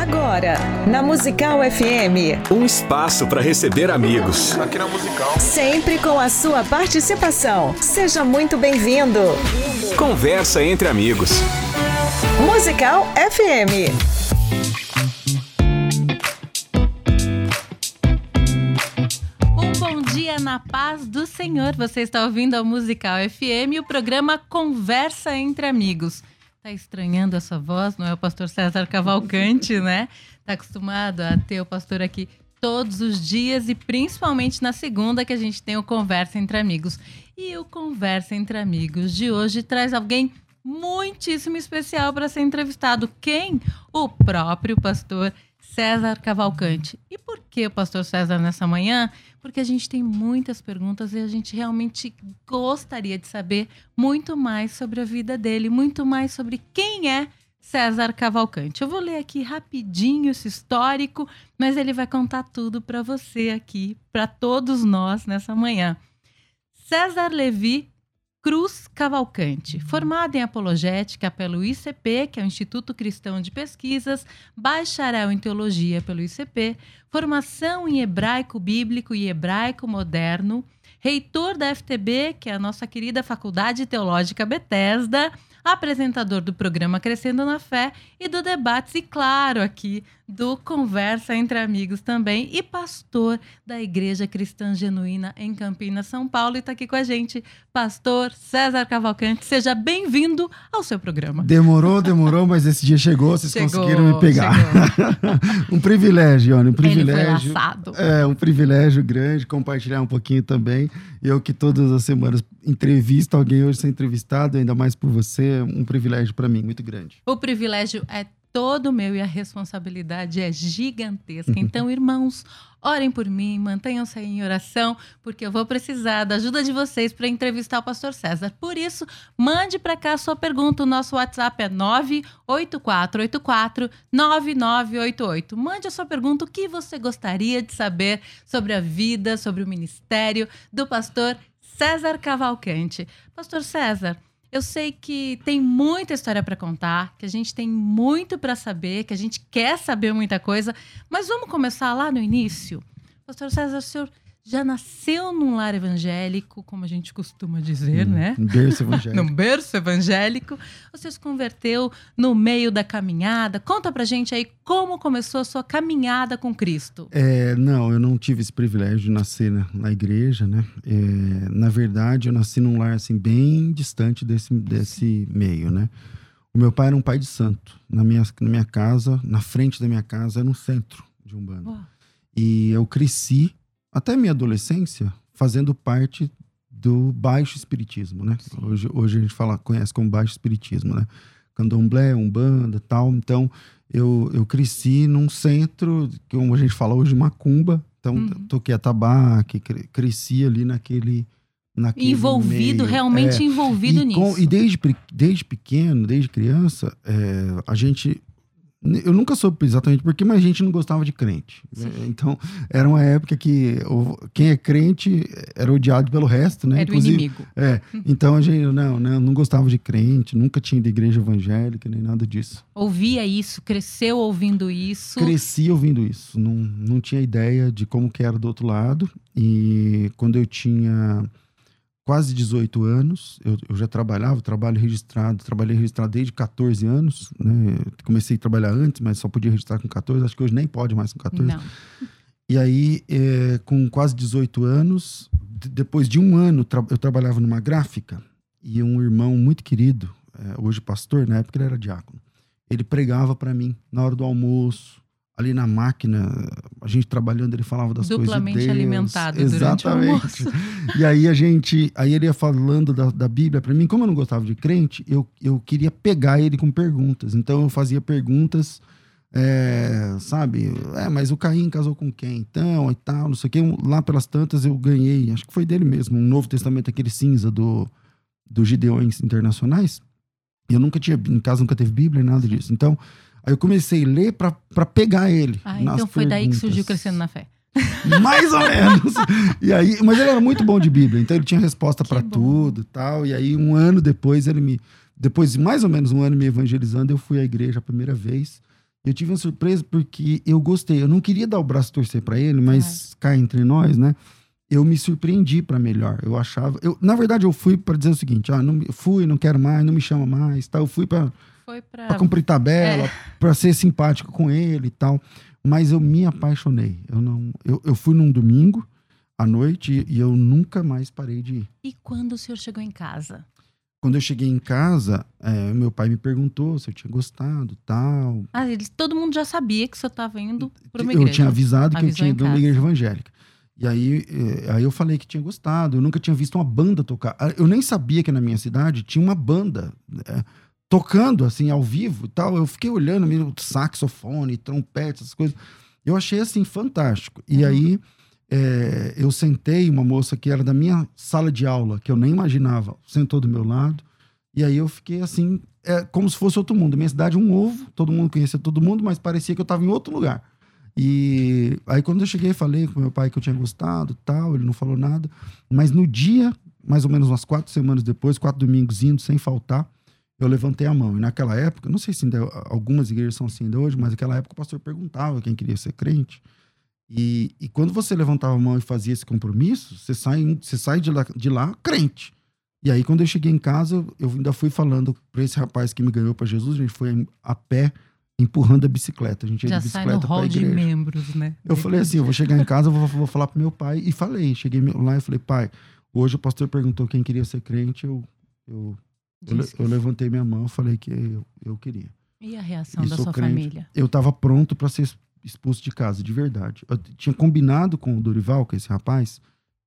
Agora, na Musical FM. Um espaço para receber amigos. Aqui na Musical. Sempre com a sua participação. Seja muito bem-vindo. Conversa entre amigos. Musical FM. Um bom dia na paz do Senhor. Você está ouvindo a Musical FM, o programa Conversa entre Amigos. Tá estranhando essa voz, não é o pastor César Cavalcante, né? Tá acostumado a ter o pastor aqui todos os dias e principalmente na segunda que a gente tem o Conversa entre Amigos. E o Conversa entre Amigos de hoje traz alguém muitíssimo especial para ser entrevistado. Quem? O próprio pastor César Cavalcante. E por que o pastor César nessa manhã? Porque a gente tem muitas perguntas e a gente realmente gostaria de saber muito mais sobre a vida dele, muito mais sobre quem é César Cavalcante. Eu vou ler aqui rapidinho esse histórico, mas ele vai contar tudo para você aqui, para todos nós nessa manhã. César Levi Cruz Cavalcante, formado em apologética pelo ICP, que é o Instituto Cristão de Pesquisas, bacharel em teologia pelo ICP, formação em hebraico bíblico e hebraico moderno, reitor da FTB, que é a nossa querida Faculdade Teológica Bethesda, apresentador do programa Crescendo na Fé e do Debates, e claro, aqui do Conversa entre Amigos também, e pastor da Igreja Cristã Genuína em Campinas, São Paulo, e está aqui com a gente, pastor César Cavalcante. Seja bem-vindo ao seu programa. Demorou, demorou, mas esse dia chegou, vocês Chegou, conseguiram me pegar. um privilégio, Ione, um privilégio. É, um privilégio grande compartilhar um pouquinho também. Eu que todas as semanas entrevisto alguém hoje ser entrevistado, ainda mais por você, um privilégio para mim, muito grande. O privilégio é todo meu e a responsabilidade é gigantesca. Então, irmãos, orem por mim, mantenham-se aí em oração, porque eu vou precisar da ajuda de vocês para entrevistar o pastor César. Por isso, mande para cá a sua pergunta. O nosso WhatsApp é 98484 9988. Mande a sua pergunta, o que você gostaria de saber sobre a vida, sobre o ministério do pastor César Cavalcante. Pastor César, eu sei que tem muita história para contar, que a gente tem muito para saber, que a gente quer saber muita coisa, mas vamos começar lá no início. Pastor César, o senhor já nasceu num lar evangélico, como a gente costuma dizer, Hum, né? Um berço evangélico. Num berço evangélico. Você se converteu no meio da caminhada. Conta pra gente aí como começou a sua caminhada com Cristo. É, não, eu não tive esse privilégio de nascer na, na igreja, né? É, na verdade, eu nasci num lar assim bem distante desse, desse meio, né? O meu pai era um pai de santo. Na minha, na minha casa, na frente da minha casa, era um centro de Umbanda. Uau. E eu cresci, até minha adolescência, fazendo parte do baixo espiritismo, né? Sim. Hoje, hoje a gente fala, conhece como baixo espiritismo, né? Candomblé, Umbanda tal. Então, eu, eu cresci num centro, que como a gente fala hoje, macumba. Então, Uhum. toquei atabaque, cre- cresci ali naquele... naquele Envolvido, meio. realmente É, envolvido e, nisso. com- e desde, desde pequeno, desde criança, é, a gente. Eu nunca soube exatamente porquê, mas a gente não gostava de crente. É, Então, era uma época que o- quem é crente era odiado pelo resto, né? Era o Inclusive- inimigo. É, então a gente não, não, não gostava de crente, nunca tinha à igreja evangélica, nem nada disso. Ouvia isso, cresceu ouvindo isso. Cresci ouvindo isso, não, não tinha ideia de como que era do outro lado. E quando eu tinha quase 18 anos, eu, eu já trabalhava, trabalho registrado, trabalhei registrado desde 14 anos, né? Comecei a trabalhar antes, mas só podia registrar com 14, acho que hoje nem pode mais com 14. Não. E aí, é, com quase 18 anos, depois de um ano, tra- eu trabalhava numa gráfica e um irmão muito querido, é, hoje pastor, na época ele era diácono, ele pregava para mim na hora do almoço, ali na máquina, a gente trabalhando, ele falava das Duplamente coisas de Deus. alimentado almoço. E aí a gente, aí ele ia falando da, da Bíblia para mim, como eu não gostava de crente, eu, eu queria pegar ele com perguntas. Então eu fazia perguntas é, sabe? É, mas o Caim casou com quem então e tal, não sei o quê. Lá pelas tantas eu ganhei, acho que foi dele mesmo, um Novo Testamento, aquele cinza do, do Gideões Internacionais. E eu nunca tinha, em casa nunca teve Bíblia, nada disso. Então, aí eu comecei a ler pra pra pegar ele. Ah, então foi daí que perguntas. surgiu Crescendo na Fé. Mais ou menos. E aí, mas ele era muito bom de Bíblia, então ele tinha resposta para tudo e tal. E aí, um ano depois, ele me. Depois de mais ou menos um ano me evangelizando, eu fui à igreja a primeira vez. Eu tive uma surpresa porque eu gostei. Eu não queria dar o braço torcer para ele, mas cá entre nós, né? Eu me surpreendi para melhor. Eu achava. Eu, na verdade, eu fui para dizer o seguinte: ah, não, fui, não quero mais, não me chama mais. Tá? Eu fui para pra... cumprir tabela, é. para ser simpático com ele e tal. Mas eu me apaixonei. Eu, não, eu, eu fui num domingo à noite e eu nunca mais parei de ir. E quando o senhor chegou em casa? Quando eu cheguei em casa, é, meu pai me perguntou se eu tinha gostado tal. Ah, eles, todo mundo já sabia que você estava indo para uma igreja. Eu tinha avisado que eu tinha ido uma igreja evangélica. E aí, é, aí eu falei que tinha gostado. Eu nunca tinha visto uma banda tocar. Eu nem sabia que na minha cidade tinha uma banda é, tocando, assim, ao vivo e tal. Eu fiquei olhando mesmo saxofone, trompete, essas coisas. Eu achei, assim, fantástico. E uhum. aí é, eu sentei, uma moça que era da minha sala de aula, que eu nem imaginava, sentou do meu lado. E aí eu fiquei assim, é como se fosse outro mundo. Minha cidade, um ovo, todo mundo conhecia todo mundo, mas parecia que eu estava em outro lugar. E aí quando eu cheguei, falei com meu pai que eu tinha gostado tal, ele não falou nada. Mas no dia, mais ou menos umas quatro semanas depois, quatro domingos indo, sem faltar, eu levantei a mão. E naquela época, não sei se ainda, algumas igrejas são assim ainda hoje, mas naquela época o pastor perguntava quem queria ser crente. E, e quando você levantava a mão e fazia esse compromisso, você sai, você sai de, lá, de lá crente. E aí, quando eu cheguei em casa, eu ainda fui falando para esse rapaz que me ganhou para Jesus, a gente foi a pé empurrando a bicicleta. A gente ia de bicicleta para a igreja. de membros, né? Eu falei assim, eu vou chegar em casa, vou, vou falar pro meu pai. E falei, cheguei lá e falei, pai, hoje o pastor perguntou quem queria ser crente, eu, eu, eu, eu levantei minha mão, falei que eu, eu queria. E a reação e da sua crente. família? Eu estava pronto para ser expulso de casa, de verdade. Eu tinha combinado com o Dorival, que é esse rapaz,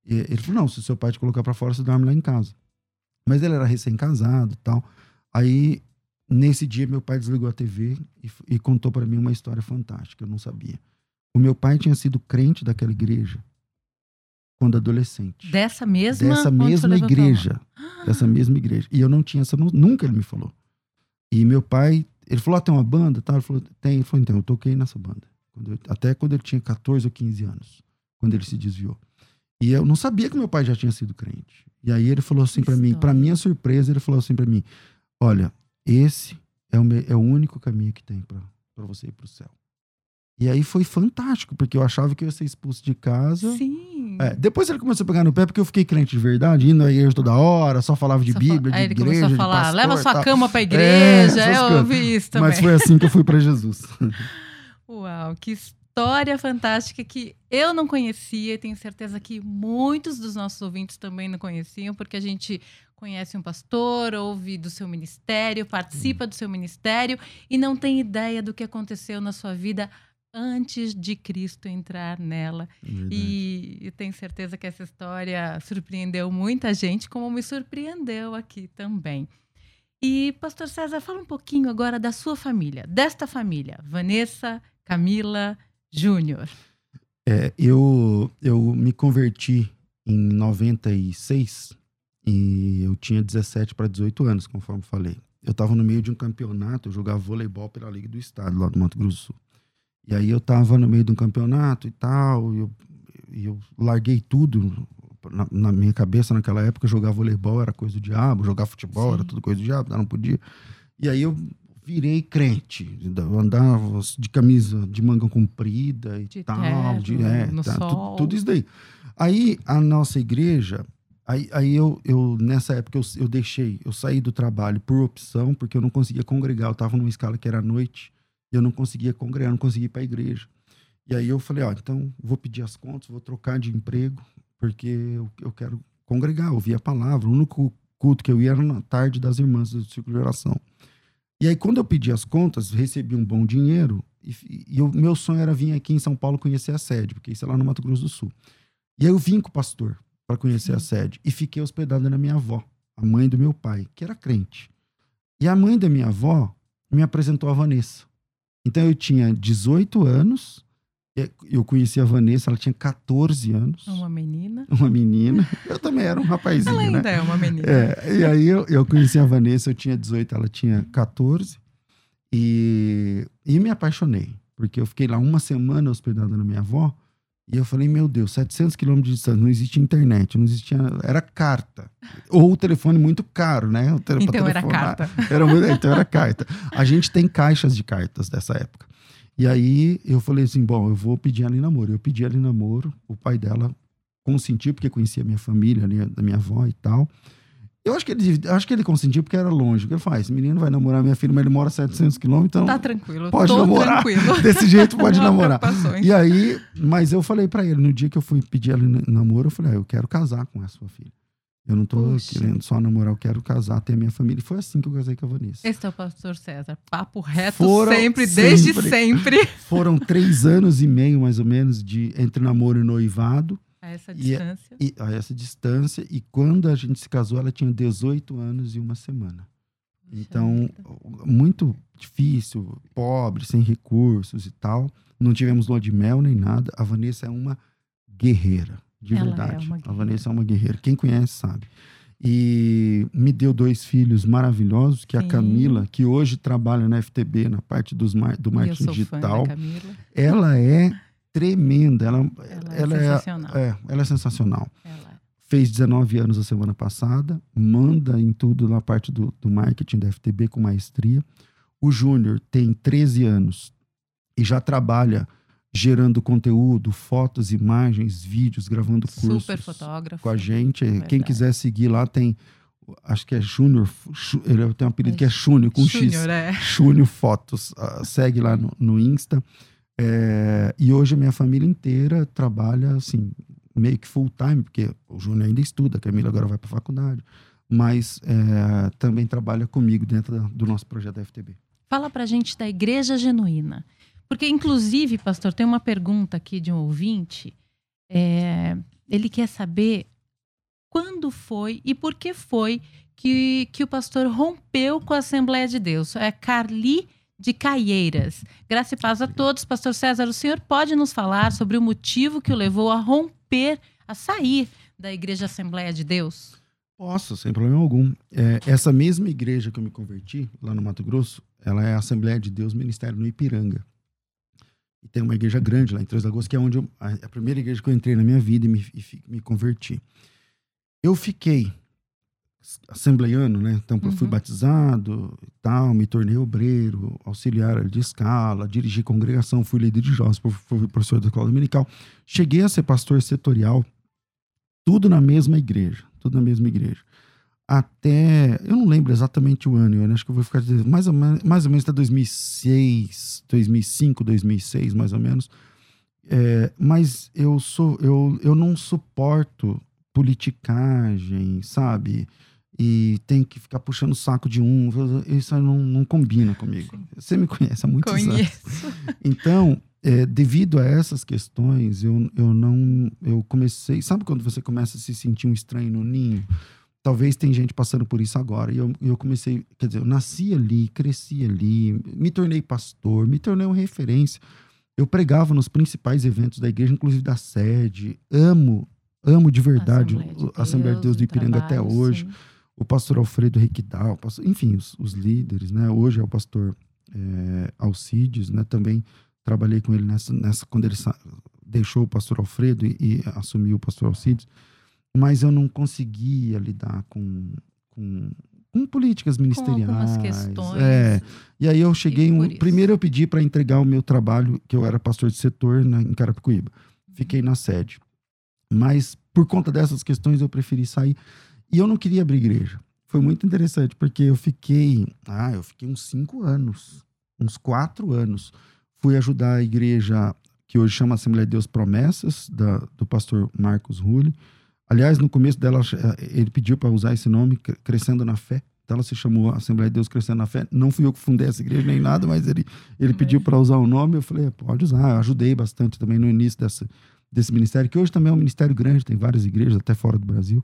e ele falou: não, se o seu pai te colocar para fora, você dorme lá em casa. Mas ele era recém-casado e tal. Aí, nesse dia, meu pai desligou a TV e, e contou para mim uma história fantástica, eu não sabia. O meu pai tinha sido crente daquela igreja quando adolescente. Dessa mesma? Dessa mesma igreja. Dessa mesma igreja. E eu não tinha essa. Nunca ele me falou. E meu pai, ele falou: ah, tem uma banda? Tá? Ele falou: tem. Ele falou: então, eu toquei nessa banda. Quando eu, até quando ele tinha 14 ou 15 anos, quando ele se desviou. E eu não sabia que meu pai já tinha sido crente. E aí ele falou assim para mim, para minha surpresa, ele falou assim para mim: "Olha, esse é o, é o único caminho que tem para você ir para o céu". E aí foi fantástico, porque eu achava que eu ia ser expulso de casa. Sim. É, depois ele começou a pegar no pé, porque eu fiquei crente de verdade, indo à igreja toda hora, só falava de só Bíblia, de aí ele igreja, começou a falar, pastor, leva sua cama pra igreja, é, eu ouvi isso também. Mas foi assim que eu fui para Jesus. Uau, que história fantástica que eu não conhecia e tenho certeza que muitos dos nossos ouvintes também não conheciam, porque a gente conhece um pastor, ouve do seu ministério, participa do seu ministério e não tem ideia do que aconteceu na sua vida antes de Cristo entrar nela. E, e tenho certeza que essa história surpreendeu muita gente, como me surpreendeu aqui também. E, Pastor César, fala um pouquinho agora da sua família, desta família, Vanessa, Camila Júnior. É, eu, eu me converti em 96 e eu tinha 17 para 18 anos, conforme falei. Eu estava no meio de um campeonato, eu jogava voleibol pela Liga do Estado, lá do Mato Grosso do Sul. E aí eu estava no meio de um campeonato e tal, e eu, eu larguei tudo. Na, na, minha cabeça, naquela época, jogar voleibol era coisa do diabo, jogar futebol Sim. era tudo coisa do diabo, não podia. E aí eu virei crente. andava de camisa de manga comprida e de tal. Terra, de, é, no tá, sol. Tu, tudo isso daí. Aí a nossa igreja, aí, aí eu, eu, nessa época, eu, eu deixei, eu saí do trabalho por opção, porque eu não conseguia congregar. Eu estava numa escala que era noite, e eu não conseguia congregar, não conseguia ir para a igreja. E aí eu falei, ó, então vou pedir as contas, vou trocar de emprego, porque eu, eu quero congregar, ouvir a palavra. O único culto que eu ia era na tarde das irmãs do Círculo de Oração. E aí, quando eu pedi as contas, recebi um bom dinheiro. E, e o meu sonho era vir aqui em São Paulo conhecer a sede, porque isso é lá no Mato Grosso do Sul. E aí eu vim com o pastor para conhecer Sim. a sede e fiquei hospedado na minha avó, a mãe do meu pai, que era crente. E a mãe da minha avó me apresentou a Vanessa. Então eu tinha 18 anos eu conheci a Vanessa, ela tinha 14 anos. Uma menina. Uma menina. Eu também era um rapazinho, ela ainda né? é uma menina. É, e aí eu, eu conheci a Vanessa, eu tinha 18, ela tinha 14. E, e me apaixonei. Porque eu fiquei lá uma semana hospedado na minha avó. E eu falei, meu Deus, 700 quilômetros de distância, não existia internet, não existia. Era carta. Ou o telefone muito caro, né? então era carta. Era, então era carta. A gente tem caixas de cartas dessa época. E aí eu falei assim: bom, eu vou pedir em namoro. Eu pedi em namoro, o pai dela consentiu, porque conhecia a minha família, ali, da minha avó e tal. Eu acho que ele, acho que ele consentiu porque era longe. Ele falou: ah, esse menino vai namorar minha filha, mas ele mora a 700 quilômetros, então. Tá tranquilo. Pode tô namorar. tranquilo. Desse jeito pode Não namorar. E aí, mas eu falei pra ele, no dia que eu fui pedir ela namoro, eu falei: ah, eu quero casar com a sua filha. Eu não tô Puxa. querendo só namorar, eu quero casar, ter a minha família. E foi assim que eu casei com a Vanessa. Esse é o pastor César. Papo reto Foram sempre, desde sempre. sempre. Foram três anos e meio, mais ou menos, de entre namoro e noivado. A essa E- distância. e a essa distância. E quando a gente se casou, ela tinha 18 anos e uma semana. Puxa Então, vida. muito difícil, pobre, sem recursos e tal. Não tivemos lua de mel nem nada. A Vanessa é uma guerreira, de Ela é verdade. a guerreira. Vanessa é uma guerreira. Quem conhece sabe. E me deu dois filhos maravilhosos, que é Sim. a Camila, que hoje trabalha na FTB, na parte dos do E marketing digital. Ela é tremenda. Ela, Ela é ela é, sensacional. é, ela é sensacional Ela é. fez 19 anos a semana passada, manda em tudo na parte do, do marketing da FTB com maestria. O Júnior tem 13 anos e já trabalha gerando conteúdo, fotos, imagens, vídeos, gravando cursos Super fotógrafo. com a gente. Quem Verdade. quiser seguir lá tem, acho que é Júnior, ele tem um apelido que é Júnior com X. Júnior, é. Júnior Fotos. Ah, segue lá no, no Insta. É, e hoje a minha família inteira trabalha assim, meio que full time, porque o Júnior ainda estuda, a Camila agora vai para faculdade, mas é, também trabalha comigo dentro da- do nosso projeto da FTB. Fala pra gente da Igreja Genuína. Porque, inclusive, pastor, tem uma pergunta aqui de um ouvinte. É, ele quer saber quando foi e por que foi que, que o pastor rompeu com a Assembleia de Deus. É Carli de Caieiras. Graça e paz a todos. Pastor César, o senhor pode nos falar sobre o motivo que o levou a romper, a sair da Igreja Assembleia de Deus? Posso, sem problema algum. É, essa mesma igreja que eu me converti, lá no Mato Grosso, ela é a Assembleia de Deus Ministério no Ipiranga. E tem uma igreja grande lá em Três Lagoas, que é onde eu, a, a primeira igreja que eu entrei na minha vida e me, e me converti. Eu fiquei assembleiano, né? Então, eu fui Uhum. batizado e tal, me tornei obreiro, auxiliar de escala, dirigi congregação, fui líder de jovens, fui professor da escola dominical. Cheguei a ser pastor setorial, tudo na mesma igreja, tudo na mesma igreja. Até, eu não lembro exatamente o ano, eu acho que eu vou ficar dizendo, mais ou menos, mais ou menos até 2006, 2005, 2006, mais ou menos. É, mas eu sou, eu, eu não suporto politicagem, sabe? E tem que ficar puxando o saco de um. Isso não, não combina comigo. Você me conhece há muitos anos. Conheço. Então, é, devido a essas questões, eu, eu não. Eu comecei. Sabe quando você começa a se sentir um estranho no ninho? Talvez tem gente passando por isso agora. E eu, eu comecei. Quer dizer, eu nasci ali, cresci ali, me tornei pastor, me tornei uma referência. Eu pregava nos principais eventos da igreja, inclusive da sede. Amo, amo de verdade a Assembleia de Deus do o Ipiranga até trabalho, hoje sim. O pastor Alfredo pastor- enfim, os, os líderes, né? Hoje é o pastor é, Alcides, né? Também trabalhei com ele nessa, nessa quando ele deixou o pastor Alfredo e, e assumiu o pastor Alcides, mas eu não conseguia lidar com, com, com políticas Com ministeriais. algumas questões. É, e aí eu cheguei, um, primeiro eu pedi para entregar o meu trabalho, que eu era pastor de setor na, em Carapicuíba. Fiquei na sede. Mas por conta dessas questões eu preferi sair. E eu não queria abrir igreja. Foi muito interessante, porque eu fiquei. Ah, eu fiquei uns cinco anos. Uns quatro anos. Fui ajudar a igreja que hoje chama Assembleia de Deus Promessas, da, do pastor Marcos Rulli. Aliás, no começo dela, eh, ele pediu para usar esse nome, Cre- Crescendo na Fé. Então ela se chamou Assembleia de Deus Crescendo na Fé. Não fui eu que fundei essa igreja nem nada, mas ele, ele pediu para usar o nome. Eu falei, "É, pode usar. Eu ajudei bastante também no início dessa, desse ministério, que hoje também é um ministério grande, tem várias igrejas, até fora do Brasil.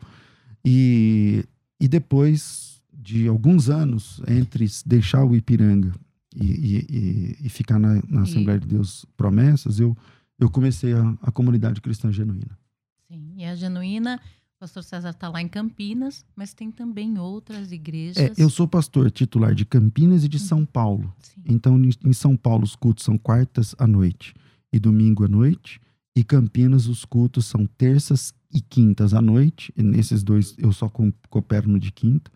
E, e depois de alguns anos, entre deixar o Ipiranga e, e- e- ficar na, na Assembleia de Deus Promessas, eu, eu comecei a, a comunidade cristã genuína. Sim, e a Genuína, o pastor César está lá em Campinas, mas tem também outras igrejas. É, eu sou pastor titular de Campinas e de São Paulo. Sim. Então, em São Paulo, os cultos são quartas à noite e domingo à noite. E Campinas, os cultos são terças e quintas à noite. E nesses dois, eu só com- coopero no de quinta.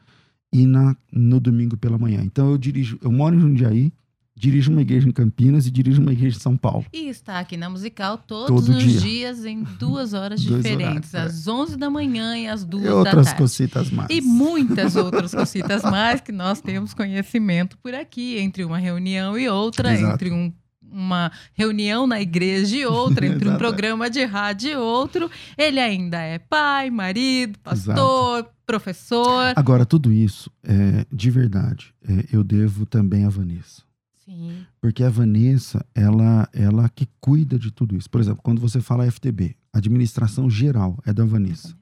E na, no domingo pela manhã. Então, eu dirijo, eu moro em Jundiaí, dirijo uma igreja em Campinas e dirijo uma igreja em São Paulo. E está aqui na musical todos Todo os dia. dias em duas horas diferentes, horários, às 11 da manhã e às 2 E da outras tarde. cositas mais. E muitas outras cositas mais que nós temos conhecimento por aqui, entre uma reunião e outra, Exato. entre um- uma reunião na igreja e outra, entre um Exato. programa de rádio e outro. Ele ainda é pai, marido, pastor, professor. Agora, tudo isso, é, de verdade, é, eu devo também a Vanessa. Sim, Porque a Vanessa, ela, ela que cuida de tudo isso. Por exemplo, quando você fala FTB, administração geral é da Vanessa.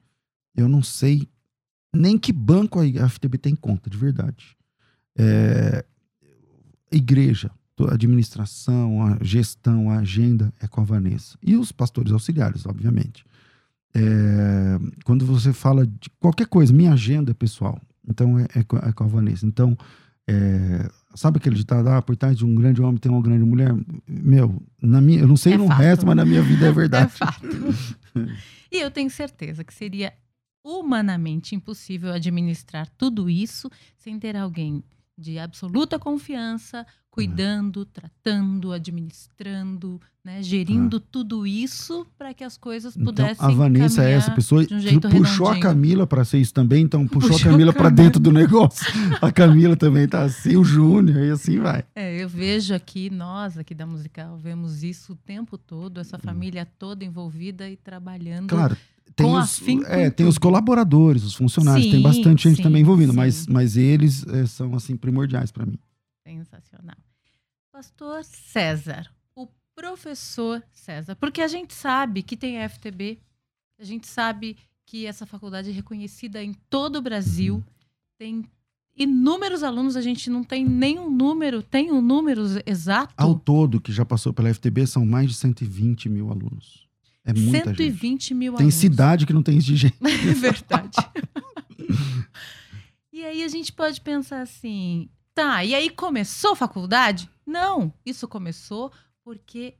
Eu não sei nem que banco a FTB tem conta, de verdade. É, igreja, a administração, a gestão, a agenda é com a Vanessa. E os pastores auxiliares, obviamente. É, quando você fala de qualquer coisa, minha agenda é pessoal. Então é, é, com, é com a Vanessa. Então, é, sabe aquele ditado, ah, por trás de um grande homem tem uma grande mulher? Meu, na minha, eu não sei É no fato. resto, mas na minha vida é verdade. é fato. e eu tenho certeza que seria humanamente impossível administrar tudo isso sem ter alguém de absoluta confiança, cuidando, tratando, administrando, né, gerindo tudo isso para que as coisas Então, pudessem a Vanessa é essa pessoa um que puxou a. Camila para ser isso também, então puxou, Puxou a Camila para dentro do negócio. A Camila também tá assim, o Júnior, e assim vai. É, eu vejo aqui, nós aqui da Musical, vemos isso o tempo todo, essa família toda envolvida e trabalhando. Claro, tem, Com os, afinco é, em tem os colaboradores, os funcionários, tem Sim, bastante gente sim, também envolvida, sim. mas, mas eles é, são assim primordiais para mim. Sensacional. Pastor César, o professor César, porque a gente sabe que tem a FTB, a gente sabe que essa faculdade é reconhecida em todo o Brasil, Uhum. tem inúmeros alunos, a gente não tem nenhum número, tem um número exato? Ao todo, que já passou pela FTB, são mais de 120 mil alunos. É muita gente. 120 mil Tem alunos. cidade que não tem isso de gente. É verdade. e aí a gente pode pensar assim, tá, e aí começou a faculdade? Não, isso começou porque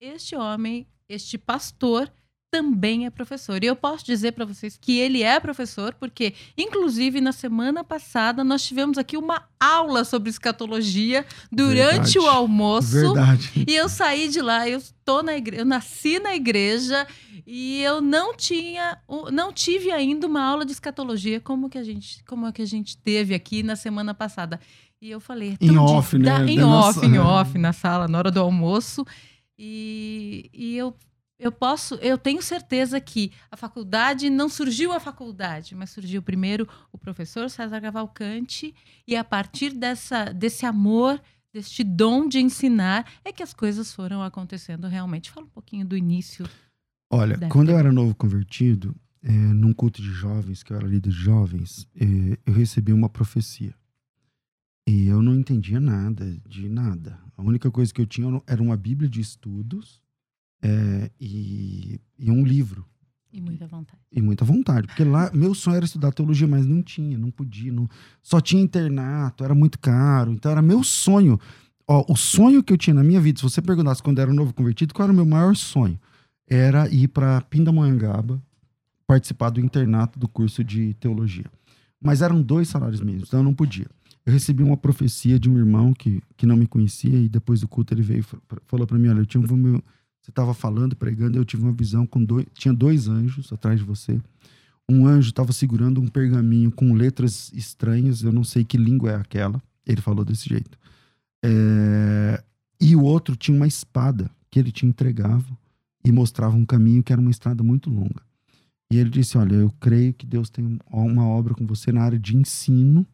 este homem, este pastor, também é professor. E eu posso dizer para vocês que ele é professor, porque, inclusive, na semana passada, nós tivemos aqui uma aula sobre escatologia durante Verdade. o almoço. Verdade. E eu saí de lá, eu tô na igreja, eu nasci na igreja e eu não tinha, não tive ainda uma aula de escatologia como que a gente, como a que a gente teve aqui na semana passada. E eu falei, é Em off, de- né? Em off, nossa- em off, na sala, na hora do almoço. E, e eu eu posso, eu tenho certeza que a faculdade não surgiu a faculdade, mas surgiu primeiro o professor César Cavalcante e a partir dessa desse amor deste dom de ensinar, é que as coisas foram acontecendo realmente. Fala um pouquinho do início. Olha, quando eu era novo convertido, é, num culto de jovens, que eu era líder de jovens, é, eu recebi uma profecia. E eu não entendia nada, de nada. A única coisa que eu tinha era uma Bíblia de estudos é, e, e um livro. E muita vontade. E muita vontade. Porque lá, meu sonho era estudar teologia, mas não tinha, não podia. Não, só tinha internato, era muito caro. Então era meu sonho. Ó, o sonho que eu tinha na minha vida, se você perguntasse quando era novo convertido, qual era o meu maior sonho? Era ir para Pindamonhangaba, participar do internato do curso de teologia. Mas eram dois salários mínimos, então eu não podia. Eu recebi uma profecia de um irmão que, que não me conhecia e depois do culto ele veio e fa- falou para mim, olha, eu tinha um, você estava falando, pregando, eu tive uma visão com dois, tinha dois anjos atrás de você. Um anjo estava segurando um pergaminho com letras estranhas, eu não sei que língua é aquela. Ele falou desse jeito. É, e o outro tinha uma espada que ele te entregava e mostrava um caminho que era uma estrada muito longa. E ele disse: Olha, eu creio que Deus tem uma obra com você na área de ensino,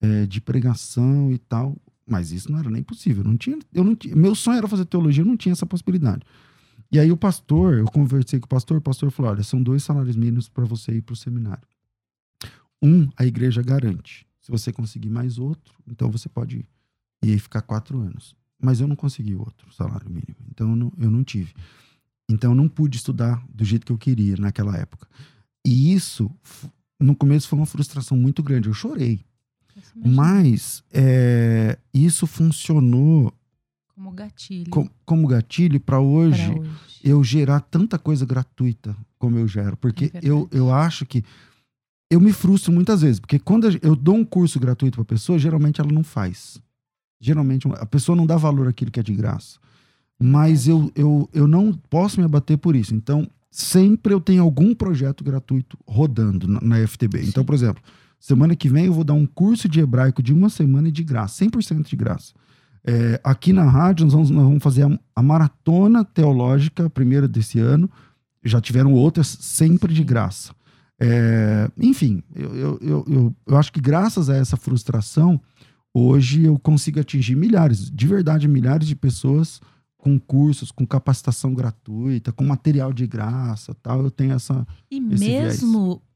é, de pregação e tal. Mas isso não era nem possível. Não tinha, eu não tinha, meu sonho era fazer teologia, eu não tinha essa possibilidade. E aí o pastor, eu conversei com o pastor, o pastor falou: olha, são dois salários mínimos para você ir para o seminário. Um, a igreja garante. Se você conseguir mais outro, então você pode ir. E aí ficar quatro anos. Mas eu não consegui outro salário mínimo. Então eu não, eu não tive. Então eu não pude estudar do jeito que eu queria naquela época. E isso, no começo, foi uma frustração muito grande. Eu chorei. Mas é, isso funcionou como gatilho com- como gatilho para hoje hoje. eu gerar tanta coisa gratuita como eu gero. Porque É eu, eu acho que. Eu me frustro muitas vezes, porque quando a eu dou um curso gratuito para pessoa, geralmente ela não faz. Geralmente a pessoa não dá valor àquilo que é de graça. Mas eu, eu, eu não posso me abater por isso. Então, sempre eu tenho algum projeto gratuito rodando na, na FTB. Sim. Então, por exemplo, semana que vem eu vou dar um curso de hebraico de uma semana de graça, 100% de graça. É, aqui na rádio nós vamos, nós vamos fazer a, a, maratona teológica, a primeira desse ano. Já tiveram outras sempre de graça. É, enfim, eu, eu, eu, eu, acho que graças a essa frustração, hoje eu consigo atingir milhares, de verdade, milhares de pessoas com cursos, com capacitação gratuita, com material de graça, tal. Eu tenho essa E mesmo viés.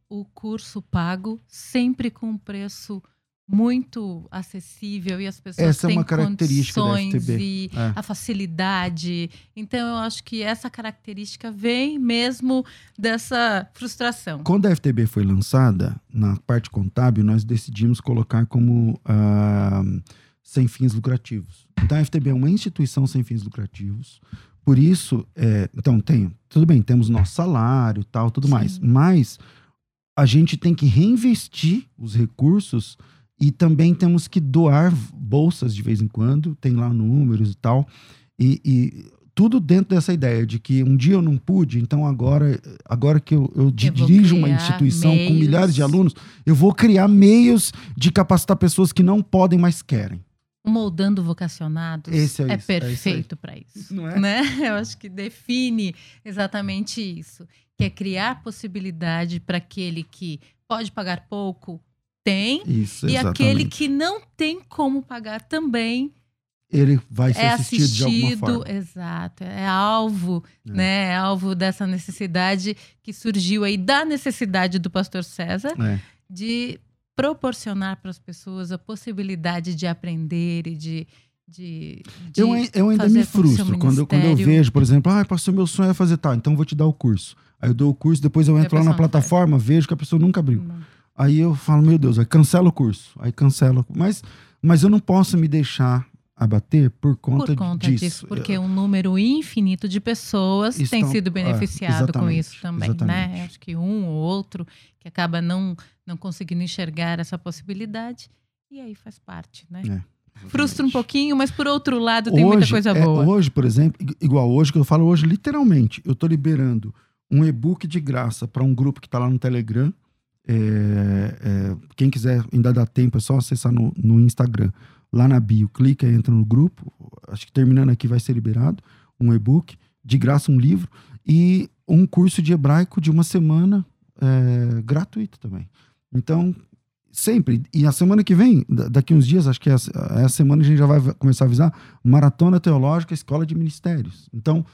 o curso pago sempre com preço muito acessível e as pessoas essa têm é uma característica condições e é. a facilidade. Então eu acho que essa característica vem mesmo dessa frustração. Quando a FTB foi lançada, na parte contábil, nós decidimos colocar como uh, sem fins lucrativos. Então a FTB é uma instituição sem fins lucrativos. Por isso, é, então tem, tudo bem, temos nosso salário, tal, tudo Sim. mais, mas a gente tem que reinvestir os recursos e também temos que doar bolsas de vez em quando, tem lá números e tal. E, e, tudo dentro dessa ideia de que um dia eu não pude, então agora, agora que eu, eu, eu dirijo uma instituição meios. com milhares de alunos, eu vou criar meios de capacitar pessoas que não podem, mas querem. Moldando vocacionados Esse é, é isso, perfeito é para isso. Não é? Né? Eu acho que define exatamente isso. Que é criar possibilidade para aquele que pode pagar pouco, tem. Isso, e aquele que não tem como pagar também. Ele vai ser é assistido, assistido de alguma forma. Exato. É alvo, é. né? É alvo dessa necessidade que surgiu aí, da necessidade do pastor César, é. de proporcionar para as pessoas a possibilidade de aprender e de. de, de eu, eu ainda me frustro quando, quando eu vejo, por exemplo, ah, pastor, meu sonho é fazer tal, então eu vou te dar o curso. Aí eu dou o curso, depois eu entro lá na plataforma, vejo que a pessoa nunca abriu. Não. Aí eu falo, meu Deus, aí cancela o curso. Aí cancela. Mas, mas eu não posso me deixar abater por conta, por conta disso. disso. Porque um número infinito de pessoas Estão, tem sido é, beneficiado é, com isso também, né? exatamente. né? Acho que um ou outro que acaba não, não conseguindo enxergar essa possibilidade. E aí faz parte, né? É. Frustra um pouquinho, mas por outro lado tem hoje, muita coisa é, boa. Hoje, por exemplo, igual hoje que eu falo hoje, literalmente, eu estou liberando um e-book de graça para um grupo que está lá no Telegram é, é, quem quiser, ainda dá tempo, é só acessar no, no Instagram. Lá na bio, clica, entra no grupo. Acho que terminando aqui vai ser liberado um e-book, de graça um livro e um curso de hebraico de uma semana é, gratuito também. Então, sempre. E a semana que vem, daqui uns dias, acho que é a, é a semana a gente já vai começar a avisar Maratona Teológica Escola de Ministérios. Então,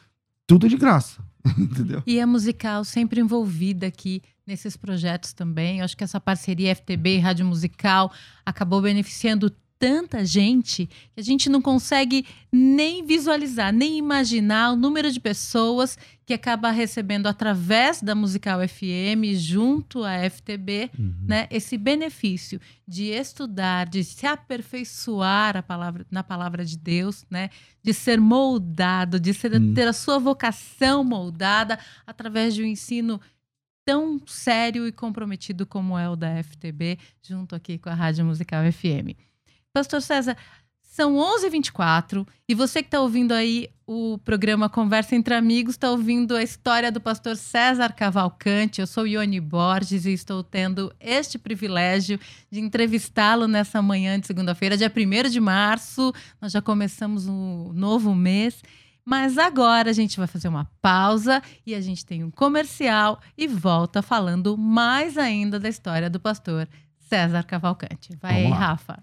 tudo de graça. Entendeu? E a musical sempre envolvida aqui nesses projetos também. Eu acho que essa parceria FTB e Rádio Musical acabou beneficiando tanta gente que a gente não consegue nem visualizar, nem imaginar o número de pessoas que acaba recebendo através da Musical FM junto à FTB, uhum. né, esse benefício de estudar, de se aperfeiçoar a palavra, na palavra de Deus, né, de ser moldado, de ser, uhum. ter a sua vocação moldada através de um ensino tão sério e comprometido como é o da FTB, junto aqui com a Rádio Musical FM. Pastor César, são 11h24 e você que está ouvindo aí o programa Conversa Entre Amigos, está ouvindo a história do pastor César Cavalcante. Eu sou Ione Borges e estou tendo este privilégio de entrevistá-lo nessa manhã de segunda-feira, dia 1 de março. Nós já começamos um novo mês mas agora a gente vai fazer uma pausa e a gente tem um comercial e volta falando mais ainda da história do pastor César Cavalcante. Vai aí, Rafa.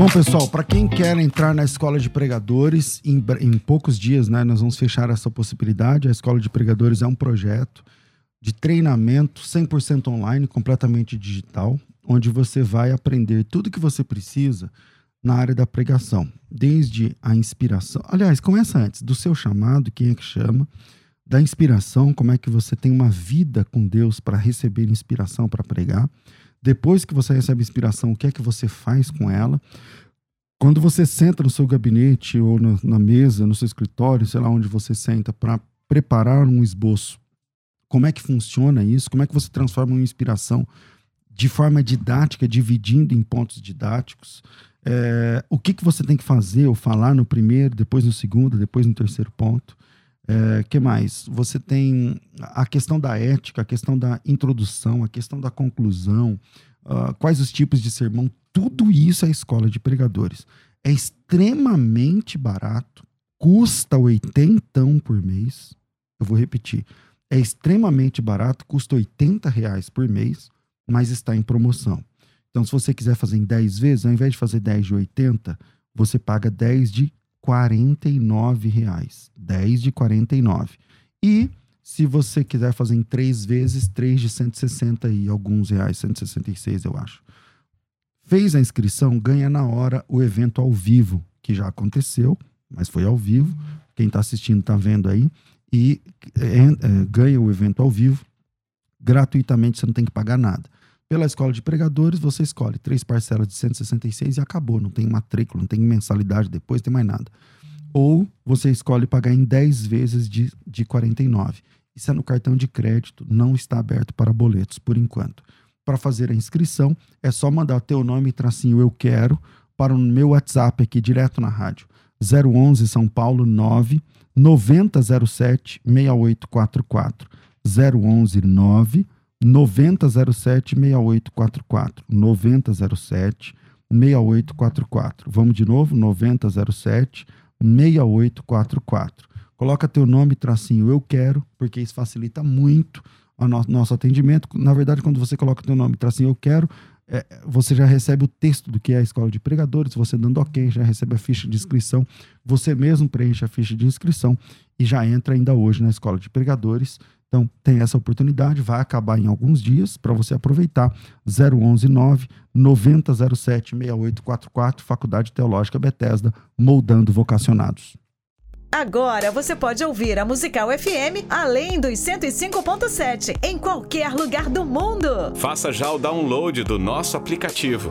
Bom, pessoal, para quem quer entrar na escola de pregadores, em, em, poucos dias, né, nós vamos fechar essa possibilidade. A escola de pregadores é um projeto de treinamento 100% online, completamente digital, onde você vai aprender tudo que você precisa na área da pregação, desde a inspiração. Aliás, começa antes do seu chamado, quem é que chama, da inspiração, como é que você tem uma vida com Deus para receber inspiração para pregar depois que você recebe inspiração, o que é que você faz com ela? Quando você senta no seu gabinete ou na, na mesa, no seu escritório, sei lá onde você senta, para preparar um esboço, como é que funciona isso? Como é que você transforma uma inspiração de forma didática, dividindo em pontos didáticos? É, o que, que você tem que fazer ou falar no primeiro, depois no segundo, depois no terceiro ponto? É, que mais? Você tem a questão da ética, a questão da introdução, a questão da conclusão, uh, quais os tipos de sermão, tudo isso é escola de pregadores. É extremamente barato, custa 80 por mês. Eu vou repetir. É extremamente barato, custa 80 reais por mês, mas está em promoção. Então, se você quiser fazer em 10 vezes, ao invés de fazer 10 de 80, você paga 10 de 49 reais. 10 de 49. E se você quiser fazer em três vezes, 3 de 160 e alguns reais, 166 eu acho. Fez a inscrição, ganha na hora o evento ao vivo, que já aconteceu, mas foi ao vivo. Quem está assistindo está vendo aí. E é, é, ganha o evento ao vivo gratuitamente, você não tem que pagar nada. Pela escola de pregadores, você escolhe três parcelas de 166 e acabou. Não tem matrícula, não tem mensalidade depois, tem mais nada. Ou você escolhe pagar em 10 vezes de, de 49. Isso é no cartão de crédito, não está aberto para boletos por enquanto. Para fazer a inscrição, é só mandar teu nome e tracinho eu quero para o meu WhatsApp aqui direto na rádio. 011 São Paulo 9 9007 6844. 011 9 9007 6844. 9007 6844. Vamos de novo, 9007 6844. Coloca teu nome, tracinho eu quero, porque isso facilita muito o nosso atendimento. Na verdade, quando você coloca teu nome, tracinho eu quero, é, você já recebe o texto do que é a escola de pregadores, você dando ok, já recebe a ficha de inscrição, você mesmo preenche a ficha de inscrição e já entra ainda hoje na escola de pregadores então, tem essa oportunidade, vai acabar em alguns dias para você aproveitar. 011 9 9007 6844, Faculdade Teológica Bethesda, moldando vocacionados. Agora você pode ouvir a Musical FM além dos 105.7 em qualquer lugar do mundo. Faça já o download do nosso aplicativo.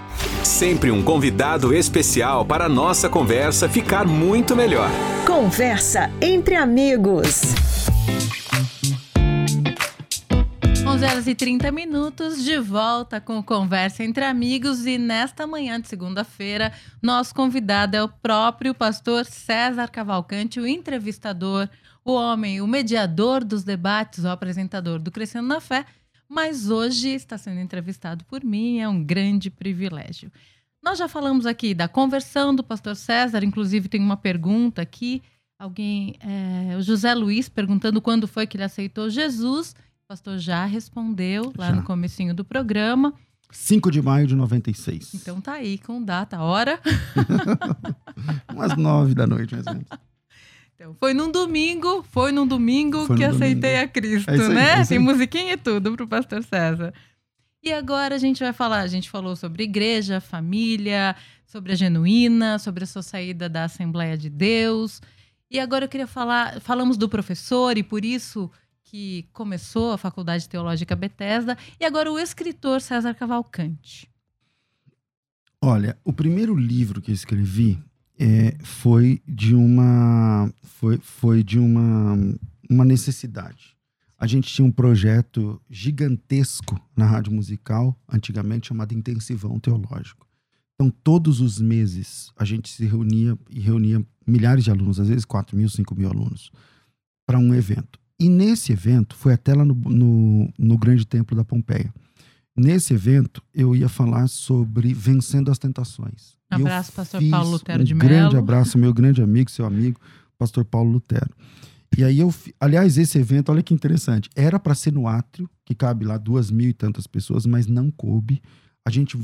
Sempre um convidado especial para a nossa conversa ficar muito melhor. Conversa entre amigos. 11 horas e 30 minutos, de volta com Conversa entre Amigos. E nesta manhã de segunda-feira, nosso convidado é o próprio pastor César Cavalcante, o entrevistador, o homem, o mediador dos debates, o apresentador do Crescendo na Fé. Mas hoje está sendo entrevistado por mim, é um grande privilégio. Nós já falamos aqui da conversão do pastor César, inclusive tem uma pergunta aqui. Alguém, é, o José Luiz, perguntando quando foi que ele aceitou Jesus pastor já respondeu lá Já. no comecinho do programa. 5 de maio de 96. Então tá aí com data, hora. Umas 9 da noite, mais ou menos. Então, foi num domingo, foi num domingo Foi que num aceitei domingo. a Cristo, É aí, né? é Tem musiquinha e tudo pro pastor César. E agora a gente vai falar, a gente falou sobre igreja, família, sobre a genuína, sobre a sua saída da Assembleia de Deus. E agora eu queria falar, falamos do professor e por isso que começou a Faculdade Teológica Bethesda, e agora o escritor César Cavalcante. Olha, o primeiro livro que eu escrevi é, foi de uma foi, foi de uma, uma necessidade. A gente tinha um projeto gigantesco na rádio musical, antigamente chamado Intensivão Teológico. Então, todos os meses, a gente se reunia e reunia milhares de alunos, às vezes 4 mil, 5 mil alunos, para um evento. E nesse evento, foi até lá no, no, no Grande Templo da Pompeia. Nesse evento, eu ia falar sobre vencendo as tentações. Eu Abraço, pastor Paulo Lutero um de grande Mello. abraço, meu grande amigo, seu amigo, pastor Paulo Lutero. E aí eu, aliás, esse evento, olha que interessante, era para ser no átrio, que cabe lá duas mil e tantas pessoas, mas não coube. A gente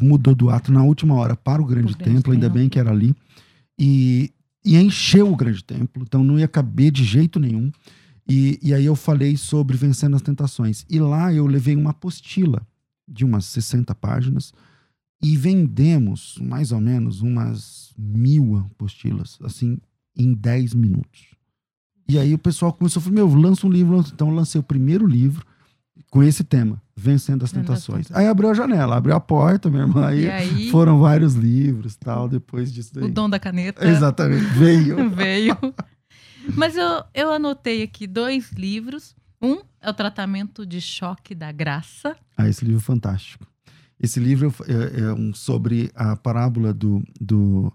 mudou do átrio na última hora para o grande, grande templo, ainda bem que era ali. E, e encheu o grande templo, então não ia caber de jeito nenhum. E, e aí eu falei sobre vencendo as tentações. E lá eu levei uma apostila de umas 60 páginas e vendemos mais ou menos umas mil apostilas, assim, em 10 minutos. E aí o pessoal começou a falar, meu, lança um livro. Então eu lancei o primeiro livro com esse tema, Vencendo as Tentações. Aí abriu a janela, abriu a porta, minha irmã. Aí, E aí, foram vários livros tal, depois disso daí. o dom da caneta Exatamente, veio. veio. Mas eu, eu anotei aqui dois livros. Um é o Tratamento de Choque da Graça. Ah, esse livro é fantástico. Esse livro é, é um sobre a parábola do, do,